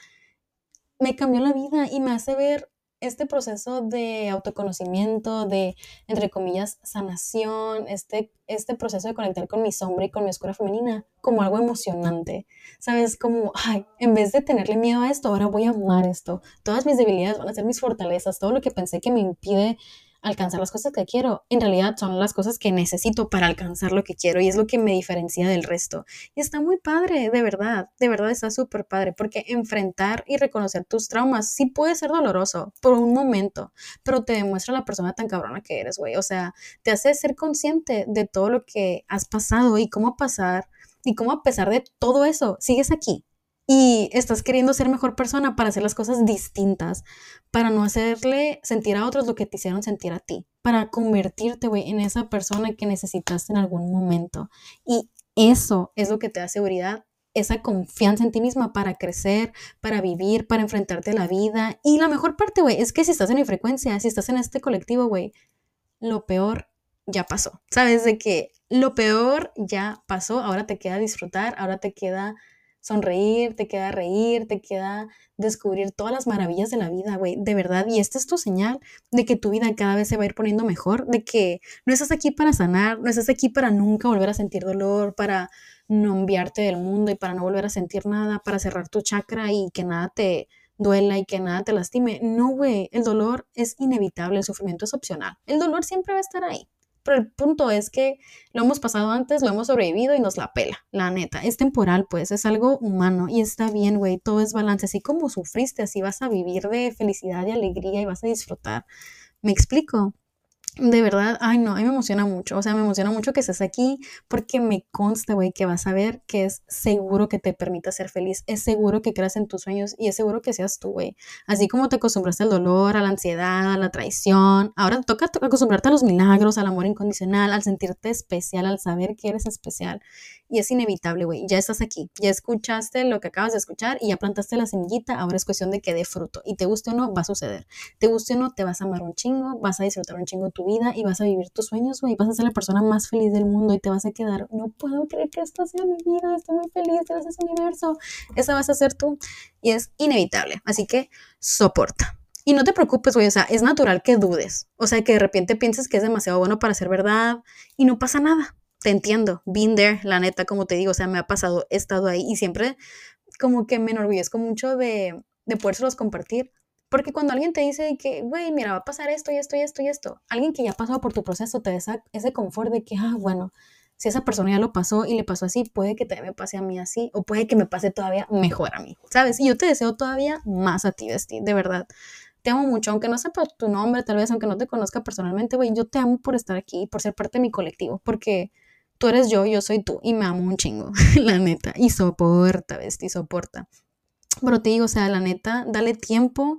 Me cambió la vida y me hace ver este proceso de autoconocimiento, de, entre comillas, sanación, este, este proceso de conectar con mi sombra y con mi oscura femenina como algo emocionante. ¿Sabes? Como, ay, en vez de tenerle miedo a esto, ahora voy a amar esto. Todas mis debilidades van a ser mis fortalezas, todo lo que pensé que me impide alcanzar las cosas que quiero, en realidad son las cosas que necesito para alcanzar lo que quiero y es lo que me diferencia del resto. Y está muy padre, de verdad, de verdad está súper padre, porque enfrentar y reconocer tus traumas sí puede ser doloroso por un momento, pero te demuestra la persona tan cabrona que eres, güey. O sea, te hace ser consciente de todo lo que has pasado y cómo pasar y cómo a pesar de todo eso sigues aquí, y estás queriendo ser mejor persona para hacer las cosas distintas, para no hacerle sentir a otros lo que te hicieron sentir a ti, para convertirte, güey, en esa persona que necesitaste en algún momento. Y eso es lo que te da seguridad, esa confianza en ti misma para crecer, para vivir, para enfrentarte a la vida. Y la mejor parte, güey, es que si estás en mi frecuencia, si estás en este colectivo, güey, lo peor ya pasó. Sabes de que lo peor ya pasó, ahora te queda disfrutar, ahora te queda sonreír, te queda reír, te queda descubrir todas las maravillas de la vida, güey, de verdad. Y esta es tu señal de que tu vida cada vez se va a ir poniendo mejor, de que no estás aquí para sanar, no estás aquí para nunca volver a sentir dolor, para no enviarte del mundo y para no volver a sentir nada, para cerrar tu chakra y que nada te duela y que nada te lastime. No, güey, el dolor es inevitable, el sufrimiento es opcional. El dolor siempre va a estar ahí. Pero el punto es que lo hemos pasado antes, lo hemos sobrevivido y nos la pela, la neta. Es temporal, pues, es algo humano y está bien, güey, todo es balance. Así como sufriste, así vas a vivir de felicidad y alegría y vas a disfrutar. ¿Me explico? De verdad, ay no, a mí me emociona mucho, o sea, me emociona mucho que estés aquí porque me consta, güey, que vas a ver que es seguro que te permita ser feliz, es seguro que creas en tus sueños y es seguro que seas tú, güey. Así como te acostumbraste al dolor, a la ansiedad, a la traición, ahora toca acostumbrarte a los milagros, al amor incondicional, al sentirte especial, al saber que eres especial y es inevitable, güey. Ya estás aquí, ya escuchaste lo que acabas de escuchar y ya plantaste la semillita, ahora es cuestión de que dé fruto. Y te guste o no, va a suceder. Te guste o no, te vas a amar un chingo, vas a disfrutar un chingo tu vida y vas a vivir tus sueños, güey. Vas a ser la persona más feliz del mundo y te vas a quedar, no puedo creer que esto sea mi vida, estoy muy feliz, gracias universo. Esa vas a ser tú y es inevitable. Así que soporta. Y no te preocupes, güey, o sea, es natural que dudes, o sea, que de repente pienses que es demasiado bueno para ser verdad y no pasa nada te entiendo, been there, la neta, como te digo, o sea, me ha pasado, he estado ahí y siempre como que me enorgullezco mucho de, de podérselos compartir. Porque cuando alguien te dice que, güey, mira, va a pasar esto y esto y esto y esto, alguien que ya ha pasado por tu proceso te da ese confort de que, ah, bueno, si esa persona ya lo pasó y le pasó así, puede que también me pase a mí así o puede que me pase todavía mejor a mí, ¿sabes? Y yo te deseo todavía más a ti, Besti, de verdad. Te amo mucho, aunque no sepa tu nombre, tal vez, aunque no te conozca personalmente, güey, yo te amo por estar aquí, por ser parte de mi colectivo, porque tú eres yo, yo soy tú y me amo un chingo, (laughs) la neta. Y soporta, ¿ves? Y soporta. Pero te digo, o sea, la neta, dale tiempo.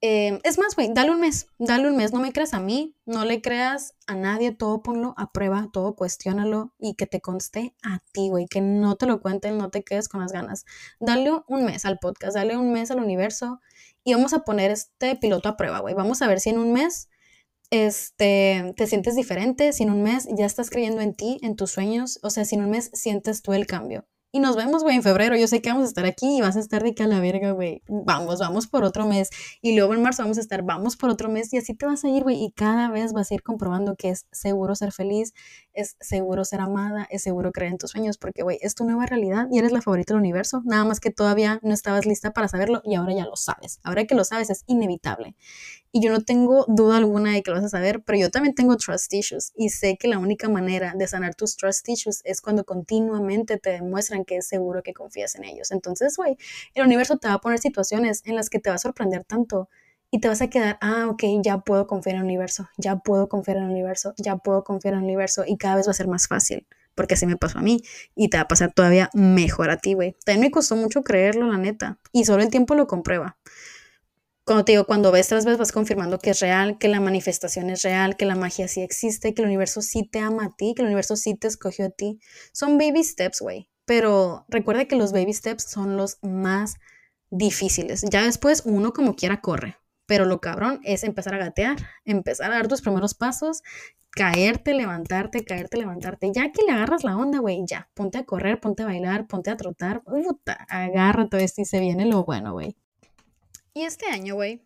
Eh, es más, güey, dale un mes, dale un mes, no me creas a mí, no le creas a nadie, todo ponlo a prueba, todo cuestiónalo y que te conste a ti, güey, que no te lo cuenten, no te quedes con las ganas. Dale un mes al podcast, dale un mes al universo y vamos a poner este piloto a prueba, güey. Vamos a ver si en un mes este, te sientes diferente, si en un mes ya estás creyendo en ti, en tus sueños, o sea, si en un mes sientes tú el cambio. Y nos vemos, güey, en febrero. Yo sé que vamos a estar aquí y vas a estar de que a la verga, güey. Vamos, vamos por otro mes. Y luego en marzo vamos a estar, vamos por otro mes. Y así te vas a ir, güey. Y cada vez vas a ir comprobando que es seguro ser feliz, es seguro ser amada, es seguro creer en tus sueños. Porque, güey, es tu nueva realidad y eres la favorita del universo. Nada más que todavía no estabas lista para saberlo y ahora ya lo sabes. Ahora que lo sabes es inevitable y yo no tengo duda alguna de que lo vas a saber, pero yo también tengo trust issues y sé que la única manera de sanar tus trust issues es cuando continuamente te demuestran que es seguro que confías en ellos. Entonces, güey, el universo te va a poner situaciones en las que te va a sorprender tanto y te vas a quedar, ah, ok, ya puedo confiar en el universo, ya puedo confiar en el universo, ya puedo confiar en el universo y cada vez va a ser más fácil porque así me pasó a mí y te va a pasar todavía mejor a ti, güey. También me costó mucho creerlo, la neta, y solo el tiempo lo comprueba cuando te digo, cuando ves tras vez vas confirmando que es real, que la manifestación es real, que la magia sí existe, que el universo sí te ama a ti, que el universo sí te escogió a ti. Son baby steps, güey. Pero recuerda que los baby steps son los más difíciles. Ya después uno como quiera corre. Pero lo cabrón es empezar a gatear, empezar a dar tus primeros pasos, caerte, levantarte, caerte, levantarte. Ya que le agarras la onda, güey, ya. Ponte a correr, ponte a bailar, ponte a trotar. Puta, agárrate esto y se viene lo bueno, güey. Y este año, güey,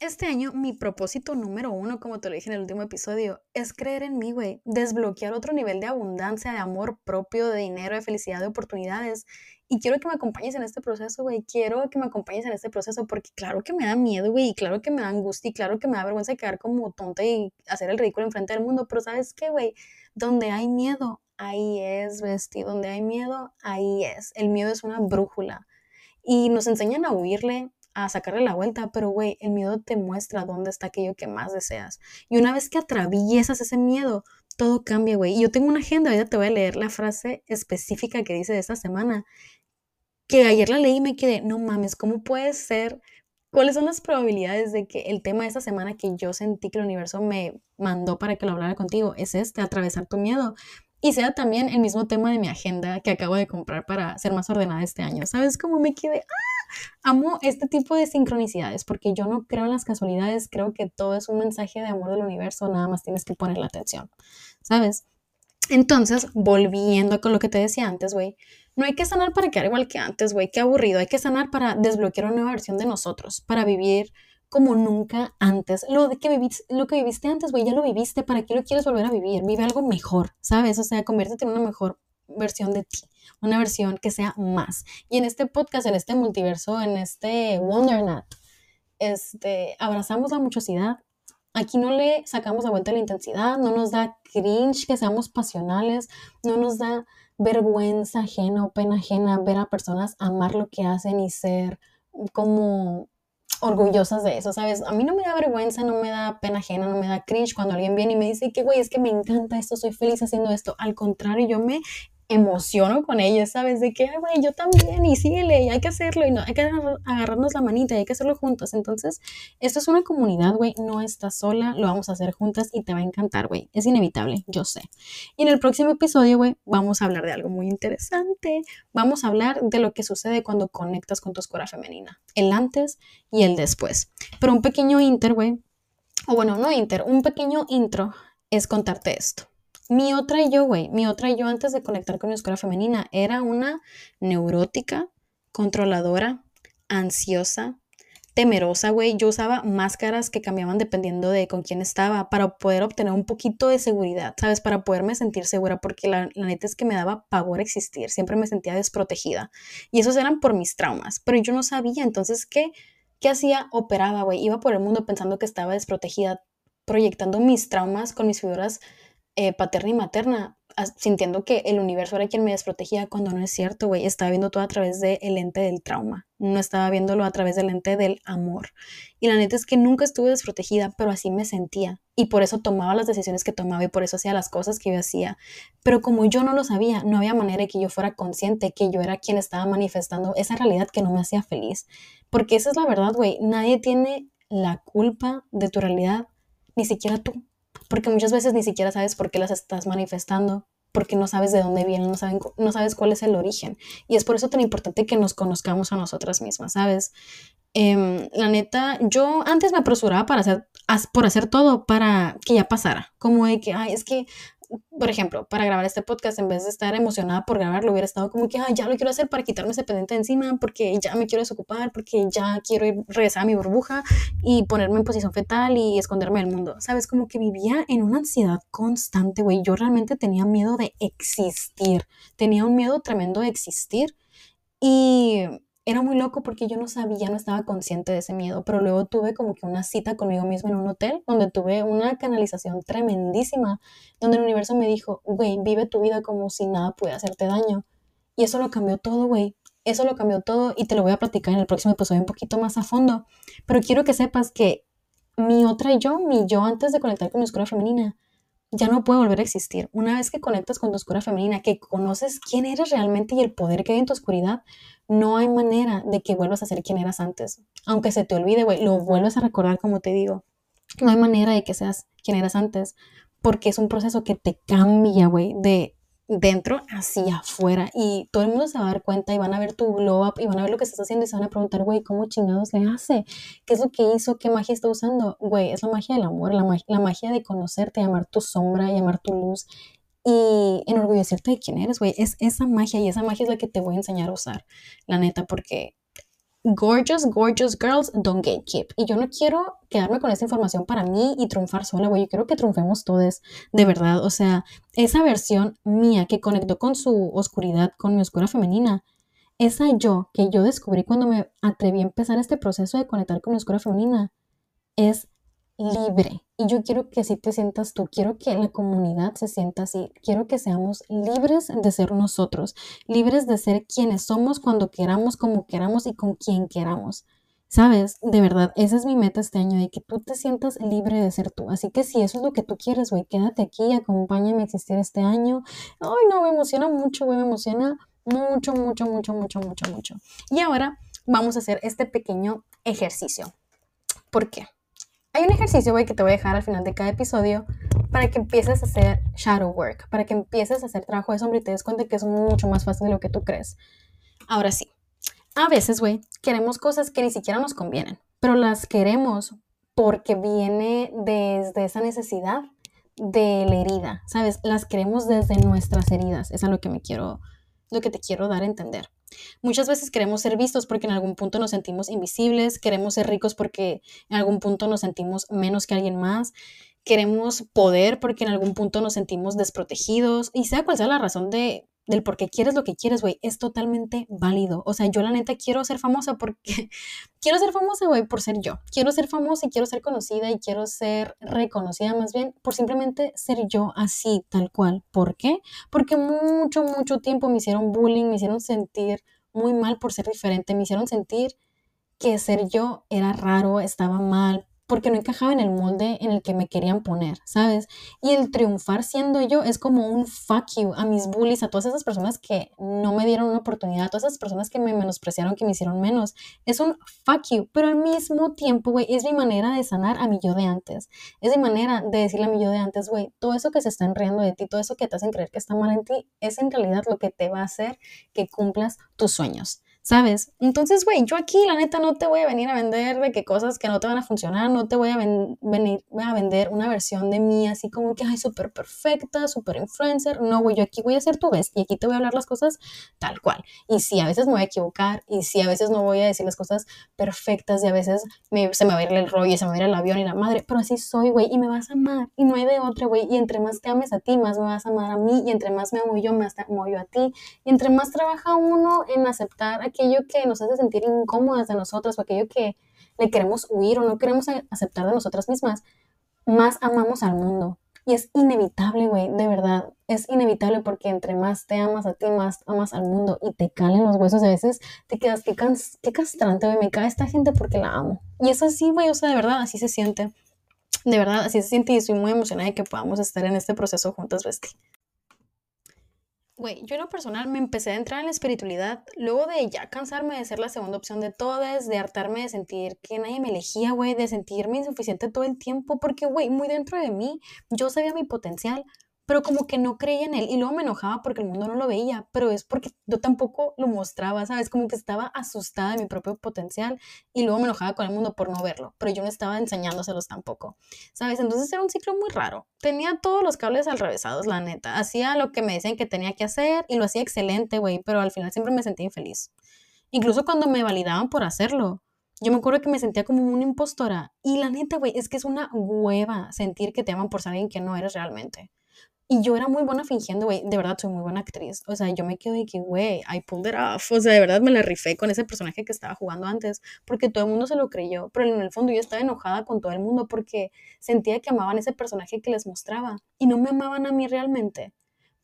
Este año mi propósito número uno, como te lo dije en el último episodio, es creer en mí, güey. Desbloquear otro nivel de abundancia, de amor propio, de dinero, de felicidad, de oportunidades. Y quiero que me acompañes en este proceso, güey. Quiero que me acompañes en este proceso porque claro que me da miedo, güey. Y claro que me da angustia y claro que me da vergüenza de quedar como tonta y hacer el ridículo enfrente del mundo. Pero ¿sabes qué, güey? Donde hay miedo, ahí es, vestido. Donde hay miedo, ahí es. El miedo es una brújula. Y nos enseñan a huirle, a sacarle la vuelta, pero güey, el miedo te muestra dónde está aquello que más deseas. Y una vez que atraviesas ese miedo, todo cambia, güey. Y yo tengo una agenda, ahorita te voy a leer la frase específica que dice de esta semana, que ayer la leí y me quedé, no mames, ¿cómo puede ser? ¿Cuáles son las probabilidades de que el tema de esta semana que yo sentí que el universo me mandó para que lo hablara contigo es este, atravesar tu miedo? Y sea también el mismo tema de mi agenda que acabo de comprar para ser más ordenada este año. ¿Sabes cómo me quedé? ¡Ah! Amo este tipo de sincronicidades porque yo no creo en las casualidades, creo que todo es un mensaje de amor del universo, nada más tienes que poner la atención, ¿sabes? Entonces, volviendo con lo que te decía antes, güey, no hay que sanar para quedar igual que antes, güey, qué aburrido, hay que sanar para desbloquear una nueva versión de nosotros, para vivir como nunca antes. Lo, de que viviste, lo que viviste antes, güey, ya lo viviste, ¿para qué lo quieres volver a vivir? Vive algo mejor, ¿sabes? O sea, conviértete en una mejor versión de ti, una versión que sea más. Y en este podcast, en este multiverso, en este Wondernat, este, abrazamos la muchosidad. Aquí no le sacamos la vuelta a la intensidad, no nos da cringe que seamos pasionales, no nos da vergüenza ajena o pena ajena ver a personas amar lo que hacen y ser como orgullosas de eso, ¿sabes? A mí no me da vergüenza, no me da pena ajena, no me da cringe cuando alguien viene y me dice que, güey, es que me encanta esto, soy feliz haciendo esto. Al contrario, yo me emociono con ellos, ¿sabes? De que, ay, güey, yo también, y síguele, y hay que hacerlo, y no, hay que agarrarnos la manita, y hay que hacerlo juntos. Entonces, esto es una comunidad, güey, no estás sola, lo vamos a hacer juntas y te va a encantar, güey. Es inevitable, yo sé. Y en el próximo episodio, güey, vamos a hablar de algo muy interesante. Vamos a hablar de lo que sucede cuando conectas con tu escuela femenina, el antes y el después. Pero un pequeño inter, güey, o bueno, no inter, un pequeño intro es contarte esto. Mi otra yo, güey, mi otra yo antes de conectar con mi escuela femenina era una neurótica, controladora, ansiosa, temerosa, güey. Yo usaba máscaras que cambiaban dependiendo de con quién estaba para poder obtener un poquito de seguridad, ¿sabes? Para poderme sentir segura, porque la, la, neta es que me daba pavor existir, siempre me sentía desprotegida. Y esos eran por mis traumas, pero yo no sabía, entonces, ¿qué, qué hacía? Operaba, güey. Iba por el mundo pensando que estaba desprotegida, proyectando mis traumas con mis figuras eh, paterna y materna, sintiendo que el universo era quien me desprotegía cuando no es cierto, güey. Estaba viendo todo a través del lente del trauma, no estaba viéndolo a través del lente del amor. Y la neta es que nunca estuve desprotegida, pero así me sentía. Y por eso tomaba las decisiones que tomaba y por eso hacía las cosas que yo hacía. Pero como yo no lo sabía, no había manera de que yo fuera consciente que yo era quien estaba manifestando esa realidad que no me hacía feliz. Porque esa es la verdad, güey. Nadie tiene la culpa de tu realidad, ni siquiera tú porque muchas veces ni siquiera sabes por qué las estás manifestando, porque no sabes de dónde vienen, no, saben, no sabes cuál es el origen. Y es por eso tan importante que nos conozcamos a nosotras mismas, ¿sabes? Em, la neta, yo antes me apresuraba para hacer, por hacer todo para que ya pasara. Como de que, ay, es que por ejemplo, para grabar este podcast, en vez de estar emocionada por grabarlo, hubiera estado como que, ya lo quiero hacer para quitarme ese pendiente de encima, porque ya me quiero desocupar, porque ya quiero ir, regresar a mi burbuja y ponerme en posición fetal y esconderme del mundo. ¿Sabes? Como que vivía en una ansiedad constante, güey. Yo realmente tenía miedo de existir. Tenía un miedo tremendo de existir. Y era muy loco porque yo no sabía, no estaba consciente de ese miedo, pero luego tuve como que una cita conmigo mismo en un hotel donde tuve una canalización tremendísima, donde el universo me dijo, güey, vive tu vida como si nada pudiera hacerte daño. Y eso lo cambió todo, güey. Eso lo cambió todo y te lo voy a platicar en el próximo episodio un poquito más a fondo. Pero quiero que sepas que mi otra yo, mi yo antes de conectar con mi oscura femenina, ya no puede volver a existir. Una vez que conectas con tu oscura femenina, que conoces quién eres realmente y el poder que hay en tu oscuridad, no hay manera de que vuelvas a ser quien eras antes. Aunque se te olvide, güey, lo vuelves a recordar como te digo. No hay manera de que seas quien eras antes, porque es un proceso que te cambia, güey, de dentro hacia afuera y todo el mundo se va a dar cuenta y van a ver tu glow up y van a ver lo que estás haciendo y se van a preguntar, güey, ¿cómo chingados le hace? ¿Qué es lo que hizo? ¿Qué magia está usando? Güey, es la magia del amor, la, la magia de conocerte, llamar tu sombra, llamar tu luz y enorgullecerte de quién eres, güey. Es esa magia y esa magia es la que te voy a enseñar a usar, la neta, porque gorgeous, gorgeous girls don't gatekeep. Y yo no quiero quedarme con esa información para mí y triunfar sola, güey. Yo quiero que triunfemos todos, de verdad. O sea, esa versión mía que conectó con su oscuridad, con mi oscura femenina, esa yo que yo descubrí cuando me atreví a empezar este proceso de conectar con mi oscura femenina, es libre. Y yo quiero que así te sientas tú, quiero que la comunidad se sienta así, quiero que seamos libres de ser nosotros, libres de ser quienes somos cuando queramos, como queramos y con quien queramos. Sabes, de verdad, esa es mi meta este año, de que tú te sientas libre de ser tú. Así que si eso es lo que tú quieres, güey, quédate aquí, acompáñame a existir este año. Ay, no, me emociona mucho, güey, me emociona mucho, mucho, mucho, mucho, mucho, mucho. Y ahora vamos a hacer este pequeño ejercicio. ¿Por qué? Hay un ejercicio, güey, que te voy a dejar al final de cada episodio para que empieces a hacer shadow work, para que empieces a hacer trabajo de sombra y te des cuenta que es mucho más fácil de lo que tú crees. Ahora sí, a veces, güey, queremos cosas que ni siquiera nos convienen, pero las queremos porque viene desde esa necesidad de la herida, ¿sabes? Las queremos desde nuestras heridas, es a lo que me quiero, lo que te quiero dar a entender. Muchas veces queremos ser vistos porque en algún punto nos sentimos invisibles, queremos ser ricos porque en algún punto nos sentimos menos que alguien más, queremos poder porque en algún punto nos sentimos desprotegidos y sea cual sea la razón de del por qué quieres lo que quieres, güey, es totalmente válido. O sea, yo la neta quiero ser famosa porque (laughs) quiero ser famosa, güey, por ser yo. Quiero ser famosa y quiero ser conocida y quiero ser reconocida más bien por simplemente ser yo así, tal cual. ¿Por qué? Porque mucho, mucho tiempo me hicieron bullying, me hicieron sentir muy mal por ser diferente, me hicieron sentir que ser yo era raro, estaba mal, porque no encajaba en el molde en el que me querían poner, ¿sabes? Y el triunfar siendo yo es como un fuck you a mis bullies, a todas esas personas que no me dieron una oportunidad, a todas esas personas que me menospreciaron, que me hicieron menos. Es un fuck you, pero al mismo tiempo, güey, es mi manera de sanar a mi yo de antes. Es mi manera de decirle a mi yo de antes, güey, todo eso que se están riendo de ti, todo eso que te hacen creer que está mal en ti, es en realidad lo que te va a hacer que cumplas tus sueños. ¿Sabes? Entonces, güey, yo aquí la neta no te voy a venir a vender de qué cosas que no te van a funcionar, no te voy a venir a vender una versión de mí así como que, ay, súper perfecta, súper influencer. No, güey, yo aquí voy a ser tu vez y aquí te voy a hablar las cosas tal cual. Y sí, a veces me voy a equivocar y sí, a veces no voy a decir las cosas perfectas y a veces se me va a ir el rollo se me va a ir el avión y la madre, pero así soy, güey, y me vas a amar y no hay de otra, güey. Y entre más te ames a ti, más me vas a amar a mí y entre más me amo yo, más amo yo a ti. Y entre más trabaja uno en aceptar aquello que nos hace sentir incómodas de nosotras o aquello que le queremos huir o no queremos aceptar de nosotras mismas, más amamos al mundo. Y es inevitable, güey, de verdad. Es inevitable porque entre más te amas a ti, más amas al mundo y te calen los huesos. A veces te quedas, qué, qué castrante, güey, me cae esta gente porque la amo. Y es así, güey, o sea, de verdad, así se siente. De verdad, así se siente y estoy muy emocionada de que podamos estar en este proceso juntas, Besti. Güey, yo en lo personal me empecé a entrar en la espiritualidad luego de ya cansarme de ser la segunda opción de todas, de hartarme de sentir que nadie me elegía, güey, de sentirme insuficiente todo el tiempo, porque, güey, muy dentro de mí yo sabía mi potencial, pero como que no creía en él y luego me enojaba porque el mundo no lo veía, pero es porque yo tampoco lo mostraba, ¿sabes? Como que estaba asustada de mi propio potencial y luego me enojaba con el mundo por no verlo, pero yo no estaba enseñándoselos tampoco, ¿sabes? Entonces era un ciclo muy raro. Tenía todos los cables alrevesados, la neta. Hacía lo que me decían que tenía que hacer y lo hacía excelente, güey, pero al final siempre me sentía infeliz. Incluso cuando me validaban por hacerlo. Yo me acuerdo que me sentía como una impostora. Y la neta, güey, es que es una hueva sentir que te aman por ser alguien que no eres realmente. Y yo era muy buena fingiendo, güey, de verdad soy muy buena actriz. O sea, yo me quedo de que, güey, I pulled it off. O sea, de verdad me la rifé con ese personaje que estaba jugando antes, porque todo el mundo se lo creyó. Pero en el fondo yo estaba enojada con todo el mundo porque sentía que amaban ese personaje que les mostraba y no me amaban a mí realmente.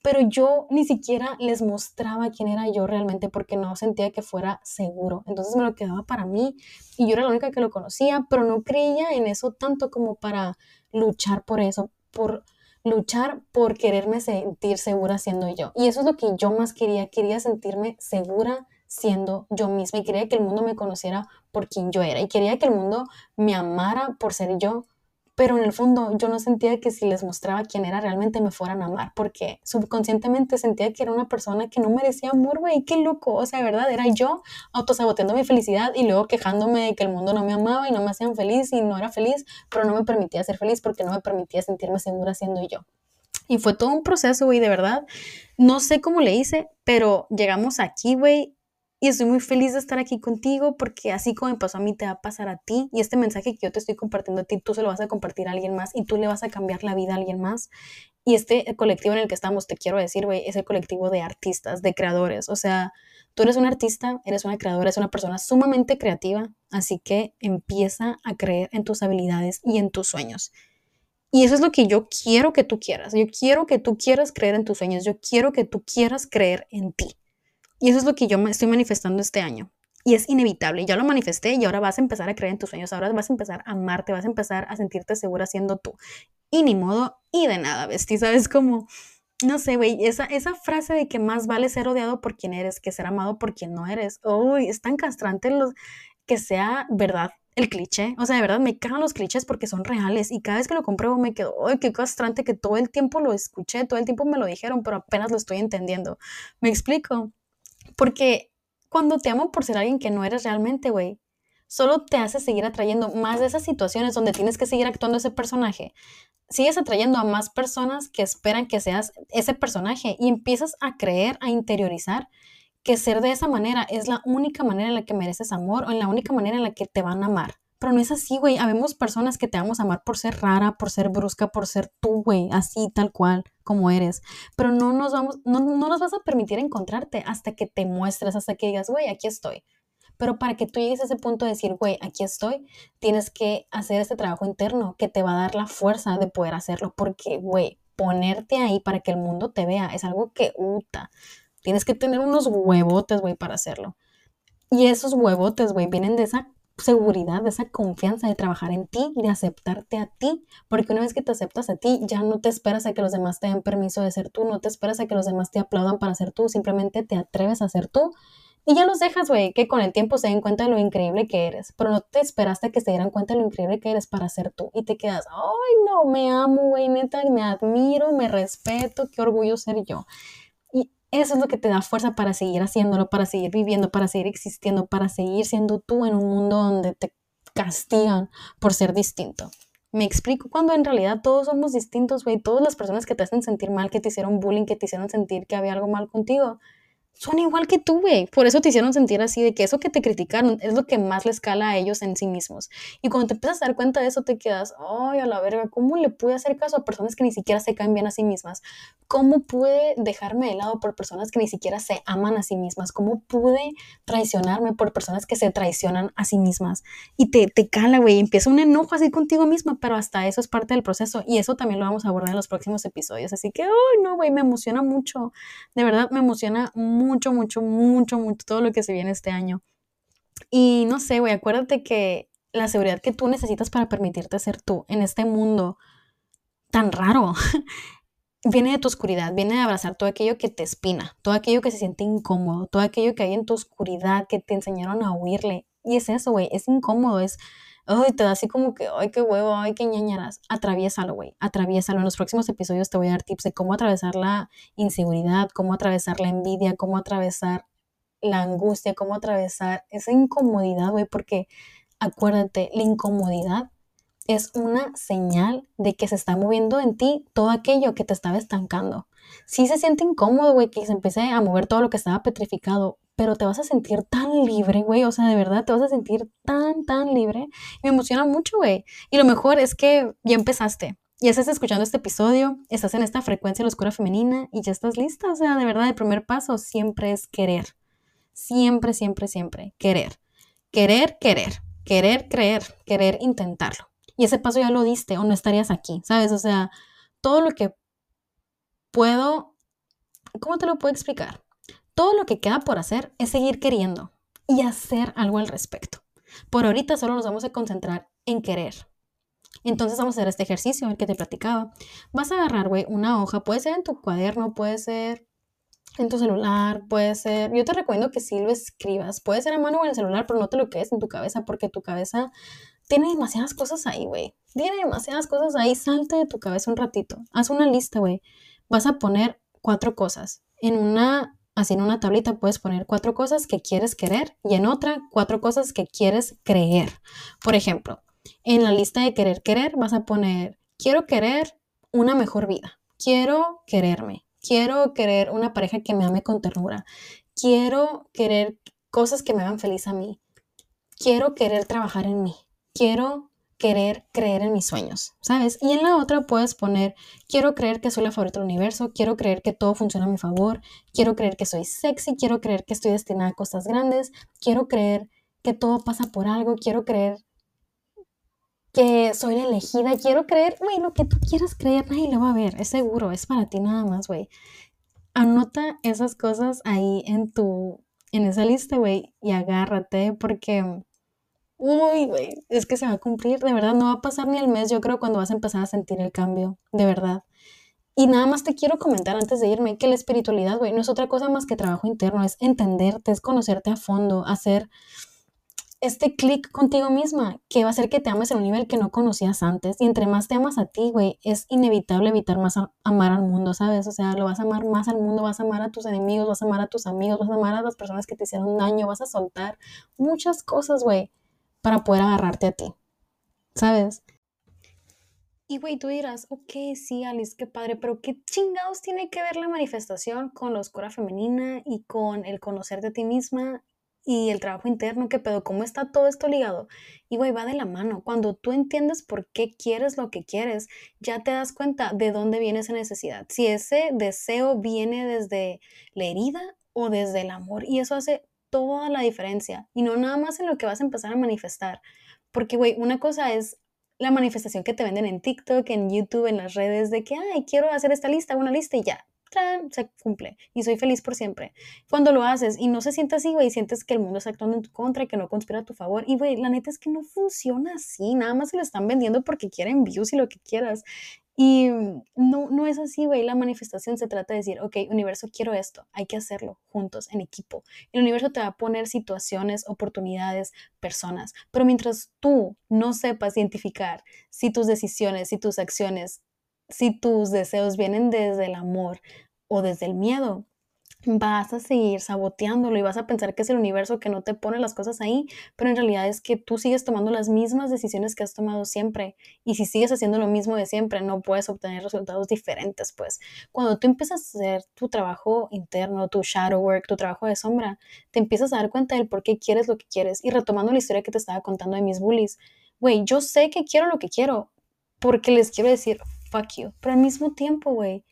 Pero yo ni siquiera les mostraba quién era yo realmente porque no sentía que fuera seguro. Entonces me lo quedaba para mí y yo era la única que lo conocía, pero no creía en eso tanto como para luchar por eso, por luchar por quererme sentir segura siendo yo. Y eso es lo que yo más quería, quería sentirme segura siendo yo misma y quería que el mundo me conociera por quien yo era y quería que el mundo me amara por ser yo pero en el fondo yo no sentía que si les mostraba quién era realmente me fueran a amar, porque subconscientemente sentía que era una persona que no merecía amor, güey, qué loco, o sea, verdad, era yo autosaboteando mi felicidad y luego quejándome de que el mundo no me amaba y no me hacían feliz y no era feliz, pero no me permitía ser feliz porque no me permitía sentirme segura siendo yo. Y fue todo un proceso, güey, de verdad. No sé cómo le hice, pero llegamos aquí, güey, Y estoy muy feliz de estar aquí contigo porque así como me pasó a mí, te va a pasar a ti. Y este mensaje que yo te estoy compartiendo a ti, tú se lo vas a compartir a alguien más y tú le vas a cambiar la vida a alguien más. Y este colectivo en el que estamos, te quiero decir, güey, es el colectivo de artistas, de creadores. O sea, tú eres un artista, eres una creadora, eres una persona sumamente creativa. Así que empieza a creer en tus habilidades y en tus sueños. Y eso es lo que yo quiero que tú quieras. Yo quiero que tú quieras creer en tus sueños. Yo quiero que tú quieras creer en ti. Y eso es lo que yo me estoy manifestando este año. Y es inevitable. Ya lo manifesté y ahora vas a empezar a creer en tus sueños. Ahora vas a empezar a amarte, vas a empezar a sentirte segura siendo tú. Y ni modo y de nada, ¿ves? (laughs) ¿Sabes cómo? No sé, güey, esa, esa frase de que más vale ser odiado por quien eres que ser amado por quien no eres. Uy, es tan castrante los, que sea verdad el cliché. O sea, de verdad me cagan los clichés porque son reales y cada vez que lo compruebo me quedo, ¡ay, qué castrante que todo el tiempo lo escuché, todo el tiempo me lo dijeron, pero apenas lo estoy entendiendo. ¿Me explico? Porque cuando te amo por ser alguien que no eres realmente, güey, solo te hace seguir atrayendo más de esas situaciones donde tienes que seguir actuando ese personaje. Sigues atrayendo a más personas que esperan que seas ese personaje y empiezas a creer, a interiorizar que ser de esa manera es la única manera en la que mereces amor o en la única manera en la que te van a amar. Pero no es así, güey. Habemos personas que te vamos a amar por ser rara, por ser brusca, por ser tú, güey, así tal cual como eres. Pero no nos vamos, no, no nos vas a permitir encontrarte hasta que te muestres, hasta que digas, güey, aquí estoy. Pero para que tú llegues a ese punto de decir, güey, aquí estoy, tienes que hacer este trabajo interno que te va a dar la fuerza de poder hacerlo. Porque, güey, ponerte ahí para que el mundo te vea es algo que, uta, tienes que tener unos huevotes, güey, para hacerlo. Y esos huevotes, güey, vienen de esa seguridad, de esa confianza de trabajar en ti, de aceptarte a ti, porque una vez que te aceptas a ti, ya no te esperas a que los demás te den permiso de ser tú, no te esperas a que los demás te aplaudan para ser tú, simplemente te atreves a ser tú y ya los dejas, güey, que con el tiempo se den cuenta de lo increíble que eres, pero no te esperaste a que se dieran cuenta de lo increíble que eres para ser tú y te quedas, ay, no, me amo, güey, neta, me admiro, me respeto, qué orgullo ser yo. Eso es lo que te da fuerza para seguir haciéndolo, para seguir viviendo, para seguir existiendo, para seguir siendo tú en un mundo donde te castigan por ser distinto. Me explico cuando en realidad todos somos distintos, güey. Todas las personas que te hacen sentir mal, que te hicieron bullying, que te hicieron sentir que había algo mal contigo, son igual que tú, güey. Por eso te hicieron sentir así, de que eso que te criticaron es lo que más les cala a ellos en sí mismos. Y cuando te empiezas a dar cuenta de eso, te quedas, ay, a la verga, ¿cómo le pude hacer caso a personas que ni siquiera se caen bien a sí mismas? ¿Cómo pude dejarme de lado por personas que ni siquiera se aman a sí mismas? ¿Cómo pude traicionarme por personas que se traicionan a sí mismas? Y te, te cala, güey. Empieza un enojo así contigo misma, pero hasta eso es parte del proceso. Y eso también lo vamos a abordar en los próximos episodios. Así que, ay, no, güey, me emociona mucho. De verdad, me emociona mucho mucho, mucho, mucho, mucho todo lo que se viene este año. Y no sé, güey, acuérdate que la seguridad que tú necesitas para permitirte ser tú en este mundo tan raro (laughs) viene de tu oscuridad, viene de abrazar todo aquello que te espina, todo aquello que se siente incómodo, todo aquello que hay en tu oscuridad que te enseñaron a huirle. Y es eso, güey, es incómodo, es ay, te da así como que, ay, qué huevo, ay, qué ñañaras. Atraviésalo, güey, atraviésalo. En los próximos episodios te voy a dar tips de cómo atravesar la inseguridad, cómo atravesar la envidia, cómo atravesar la angustia, cómo atravesar esa incomodidad, güey, porque acuérdate, la incomodidad es una señal de que se está moviendo en ti todo aquello que te estaba estancando. Sí se siente incómodo, güey, que se empiece a mover todo lo que estaba petrificado, pero te vas a sentir tan libre, güey, o sea, de verdad te vas a sentir tan, tan libre. Y me emociona mucho, güey. Y lo mejor es que ya empezaste. Ya estás escuchando este episodio, estás en esta frecuencia de la oscura femenina y ya estás lista. O sea, de verdad, el primer paso siempre es querer. Siempre, siempre, siempre. Querer. Querer, querer. Querer, creer. Querer, intentarlo. Y ese paso ya lo diste o no estarías aquí, ¿sabes? O sea, todo lo que puedo, ¿cómo te lo puedo explicar? Todo lo que queda por hacer es seguir queriendo y hacer algo al respecto. Por ahorita solo nos vamos a concentrar en querer. Entonces vamos a hacer este ejercicio, el que te platicaba. Vas a agarrar, güey, una hoja, puede ser en tu cuaderno, puede ser en tu celular, puede ser... Yo te recomiendo que sí lo escribas, puede ser a mano o en el celular, pero no te lo quedes en tu cabeza porque tu cabeza tiene demasiadas cosas ahí, güey. Tiene demasiadas cosas ahí, salte de tu cabeza un ratito. Haz una lista, güey. Vas a poner cuatro cosas. En una Así en una tablita puedes poner cuatro cosas que quieres querer y en otra cuatro cosas que quieres creer. Por ejemplo, en la lista de querer querer vas a poner quiero querer una mejor vida, quiero quererme, quiero querer una pareja que me ame con ternura, quiero querer cosas que me hagan feliz a mí. Quiero querer trabajar en mí. Quiero querer creer en mis sueños, ¿sabes? Y en la otra puedes poner, quiero creer que soy la favorita del universo, quiero creer que todo funciona a mi favor, quiero creer que soy sexy, quiero creer que estoy destinada a cosas grandes, quiero creer que todo pasa por algo, quiero creer que soy la elegida, quiero creer, güey, lo que tú quieras creer, nadie lo va a ver, es seguro, es para ti nada más, güey. Anota esas cosas ahí en tu, en esa lista, güey, y agárrate porque Uy, güey, es que se va a cumplir, de verdad, no va a pasar ni el mes, yo creo, cuando vas a empezar a sentir el cambio, de verdad. Y nada más te quiero comentar antes de irme que la espiritualidad, güey, no es otra cosa más que trabajo interno, es entenderte, es conocerte a fondo, hacer este clic contigo misma, que va a hacer que te ames en un nivel que no conocías antes. Y entre más te amas a ti, güey, es inevitable evitar más amar al mundo, ¿sabes? O sea, lo vas a amar más al mundo, vas a amar a tus enemigos, vas a amar a tus amigos, vas a amar a las personas que te hicieron daño, vas a soltar muchas cosas, güey para poder agarrarte a ti, ¿sabes? Y güey, tú dirás, ok, sí, Alice, qué padre, pero ¿qué chingados tiene que ver la manifestación con la oscura femenina y con el conocerte a ti misma y el trabajo interno? ¿Qué pedo? ¿Cómo está todo esto ligado? Y güey, va de la mano. Cuando tú entiendes por qué quieres lo que quieres, ya te das cuenta de dónde viene esa necesidad. Si ese deseo viene desde la herida o desde el amor. Y eso hace toda la diferencia y no nada más en lo que vas a empezar a manifestar. Porque, güey, una cosa es la manifestación que te venden en TikTok, en YouTube, en las redes, de que, ay, quiero hacer esta lista, una lista y ya, se cumple y soy feliz por siempre. Cuando lo haces y no se siente así, güey, sientes que el mundo está actuando en tu contra y que no conspira a tu favor. Y, güey, la neta es que no funciona así, nada más se lo están vendiendo porque quieren views y lo que quieras. Y no, no es así, güey. La manifestación se trata de decir, ok, universo, quiero esto. Hay que hacerlo juntos, en equipo. El universo te va a poner situaciones, oportunidades, personas. Pero mientras tú no sepas identificar si tus decisiones, si tus acciones, si tus deseos vienen desde el amor o desde el miedo, vas a seguir saboteándolo y vas a pensar que es el universo que no te pone las cosas ahí, pero en realidad es que tú sigues tomando las mismas decisiones que has tomado siempre. Y si sigues haciendo lo mismo de siempre no puedes obtener resultados diferentes, pues. Cuando tú empiezas a hacer tu trabajo interno, tu shadow work, tu trabajo de sombra, te empiezas a dar cuenta del por qué quieres lo que quieres. Y retomando la historia que te estaba contando de mis bullies, güey, yo sé que quiero lo que quiero porque les quiero decir fuck you, pero al mismo tiempo, güey,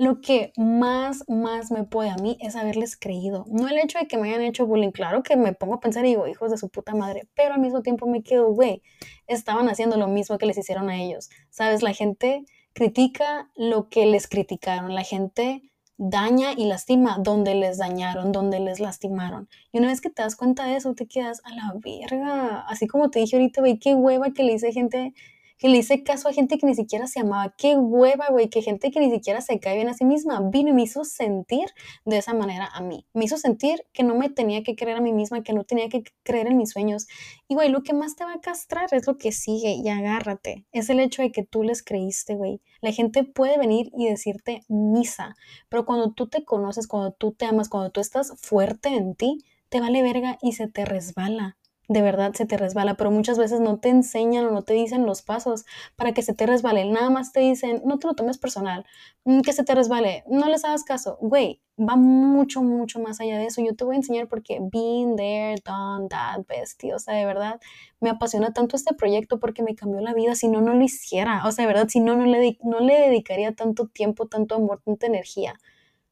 lo que más, más me puede a mí es haberles creído. No el hecho de que me hayan hecho bullying, claro que me pongo a pensar y digo, hijos de su puta madre, pero al mismo tiempo me quedo, güey, estaban haciendo lo mismo que les hicieron a ellos. Sabes, la gente critica lo que les criticaron, la gente daña y lastima donde les dañaron, donde les lastimaron. Y una vez que te das cuenta de eso, te quedas a la verga. Así como te dije ahorita, güey, qué hueva que le hice gente que le hice caso a gente que ni siquiera se amaba. Qué hueva, güey, que gente que ni siquiera se cae bien a sí misma vino y me hizo sentir de esa manera a mí. Me hizo sentir que no me tenía que creer a mí misma, que no tenía que creer en mis sueños. Y, güey, lo que más te va a castrar es lo que sigue y agárrate. Es el hecho de que tú les creíste, güey. La gente puede venir y decirte misa, pero cuando tú te conoces, cuando tú te amas, cuando tú estás fuerte en ti, te vale verga y se te resbala de verdad se te resbala, pero muchas veces no te enseñan o no te dicen los pasos para que se te resbale. Nada más te dicen, no te lo tomes personal, mm, que se te resbale, no les hagas caso. Güey, va mucho, mucho más allá de eso. Yo te voy a enseñar porque being there, done that, bestie. O sea, de verdad, me apasiona tanto este proyecto porque me cambió la vida. Si no, no lo hiciera. O sea, de verdad, si no, no le, no le dedicaría tanto tiempo, tanto amor, tanta energía.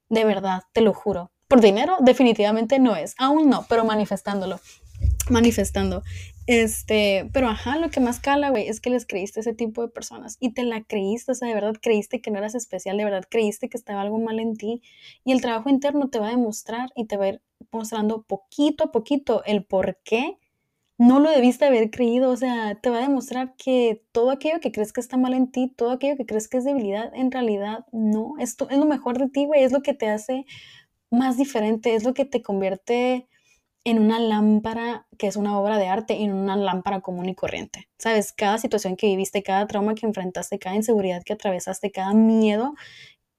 De verdad, te lo juro. Por dinero, definitivamente no es. Aún no, pero manifestándolo manifestando. Este, pero ajá, lo que más cala, güey, es que les creíste a ese tipo de personas y te la creíste, o sea, de verdad creíste que no eras especial, de verdad creíste que estaba algo mal en ti y el trabajo interno te va a demostrar y te va a ir mostrando poquito a poquito el por qué no lo debiste haber creído, o sea, te va a demostrar que todo aquello que crees que está mal en ti, todo aquello que crees que es debilidad, en realidad no, esto es lo mejor de ti, güey, es lo que te hace más diferente, es lo que te convierte en una lámpara que es una obra de arte en una lámpara común y corriente. Sabes, cada situación que viviste, cada trauma que enfrentaste, cada inseguridad que atravesaste, cada miedo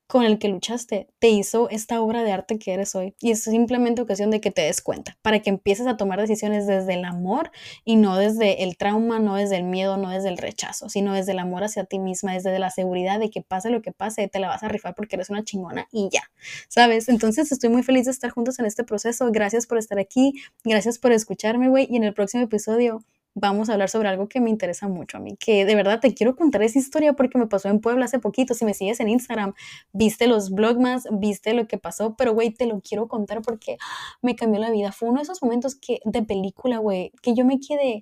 con el que luchaste te hizo esta obra de arte que eres hoy. Y es simplemente ocasión de que te des cuenta, para que empieces a tomar decisiones desde el amor y no desde el trauma, no desde el miedo, no desde el rechazo, sino desde el amor hacia ti misma, desde la seguridad de que pase lo que pase, te la vas a rifar porque eres una chingona y ya, ¿sabes? Entonces estoy muy feliz de estar juntos en este proceso. Gracias por estar aquí, gracias por escucharme, güey. Y en el próximo episodio vamos a hablar sobre algo que me interesa mucho a mí, que de verdad te quiero contar esa historia porque me pasó en Puebla hace poquito. Si me sigues en Instagram, viste los blogmas, viste lo que pasó, pero güey, te lo quiero contar porque me cambió la vida. Fue uno de esos momentos que de película, güey, que yo me quedé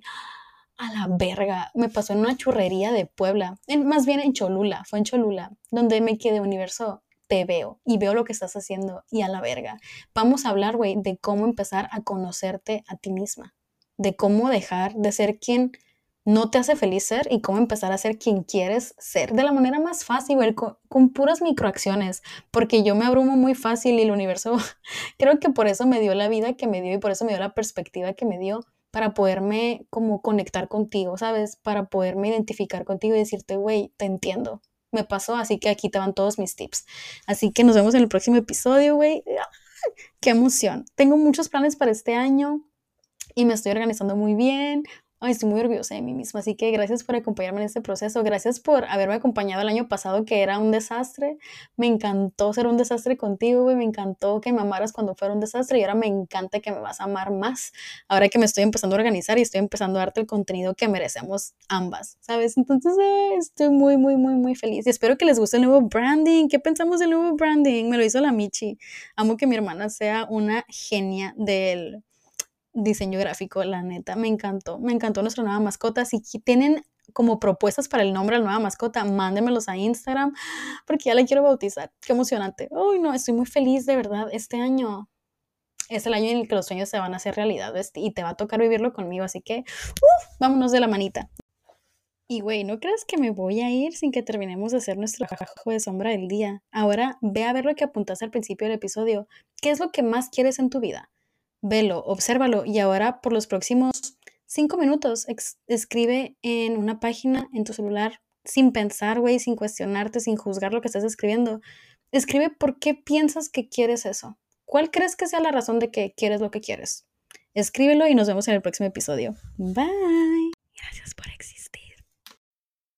a la verga. Me pasó en una churrería de Puebla, más bien en Cholula, fue en Cholula, donde me quedé universo te veo y veo lo que estás haciendo y a la verga. Vamos a hablar, güey, de cómo empezar a conocerte a ti misma de cómo dejar de ser quien no te hace feliz ser y cómo empezar a ser quien quieres ser de la manera más fácil, con, puras microacciones, porque yo me abrumo muy fácil y el universo (laughs) creo que por eso me dio la vida que me dio y por eso me dio la perspectiva que me dio para poderme como conectar contigo, ¿sabes? Para poderme identificar contigo y decirte, güey, te entiendo, me pasó, así que aquí te van todos mis tips. Así que nos vemos en el próximo episodio, güey. (laughs) ¡Qué emoción! Tengo muchos planes para este año y me estoy organizando muy bien. Ay, estoy muy orgullosa de mí misma, así que gracias por acompañarme en este proceso, gracias por haberme acompañado el año pasado que era un desastre, me encantó ser un desastre contigo, y me encantó que me amaras cuando fuera un desastre y ahora me encanta que me vas a amar más, ahora que me estoy empezando a organizar y estoy empezando a darte el contenido que merecemos ambas, ¿sabes? Entonces estoy muy, muy, muy, muy feliz. Y espero que les guste el nuevo branding, ¿qué pensamos del nuevo branding? Me lo hizo la Michi, amo que mi hermana sea una genia del diseño gráfico, la neta, me encantó, me encantó nuestra nueva mascota. Si tienen como propuestas para el nombre de la nueva mascota, mándenmelos a Instagram (gasps) porque ya la quiero bautizar. Qué emocionante. Uy, no, estoy muy feliz de verdad. Este año es el año en el que los sueños se van a hacer realidad y te va a tocar vivirlo conmigo, así que vámonos de la manita. Y güey, ¿no crees que me voy a ir sin que terminemos de hacer nuestro trabajo de sombra del día? Ahora ve a ver lo que apuntaste al principio del episodio. ¿Qué es lo que más quieres en tu vida? Velo, obsérvalo y ahora por los próximos cinco minutos escribe en una página en tu celular sin pensar, güey, sin cuestionarte, sin juzgar lo que estás escribiendo. Escribe por qué piensas que quieres eso. ¿Cuál crees que sea la razón de que quieres lo que quieres? Escríbelo y nos vemos en el próximo episodio. Bye. Gracias por existir.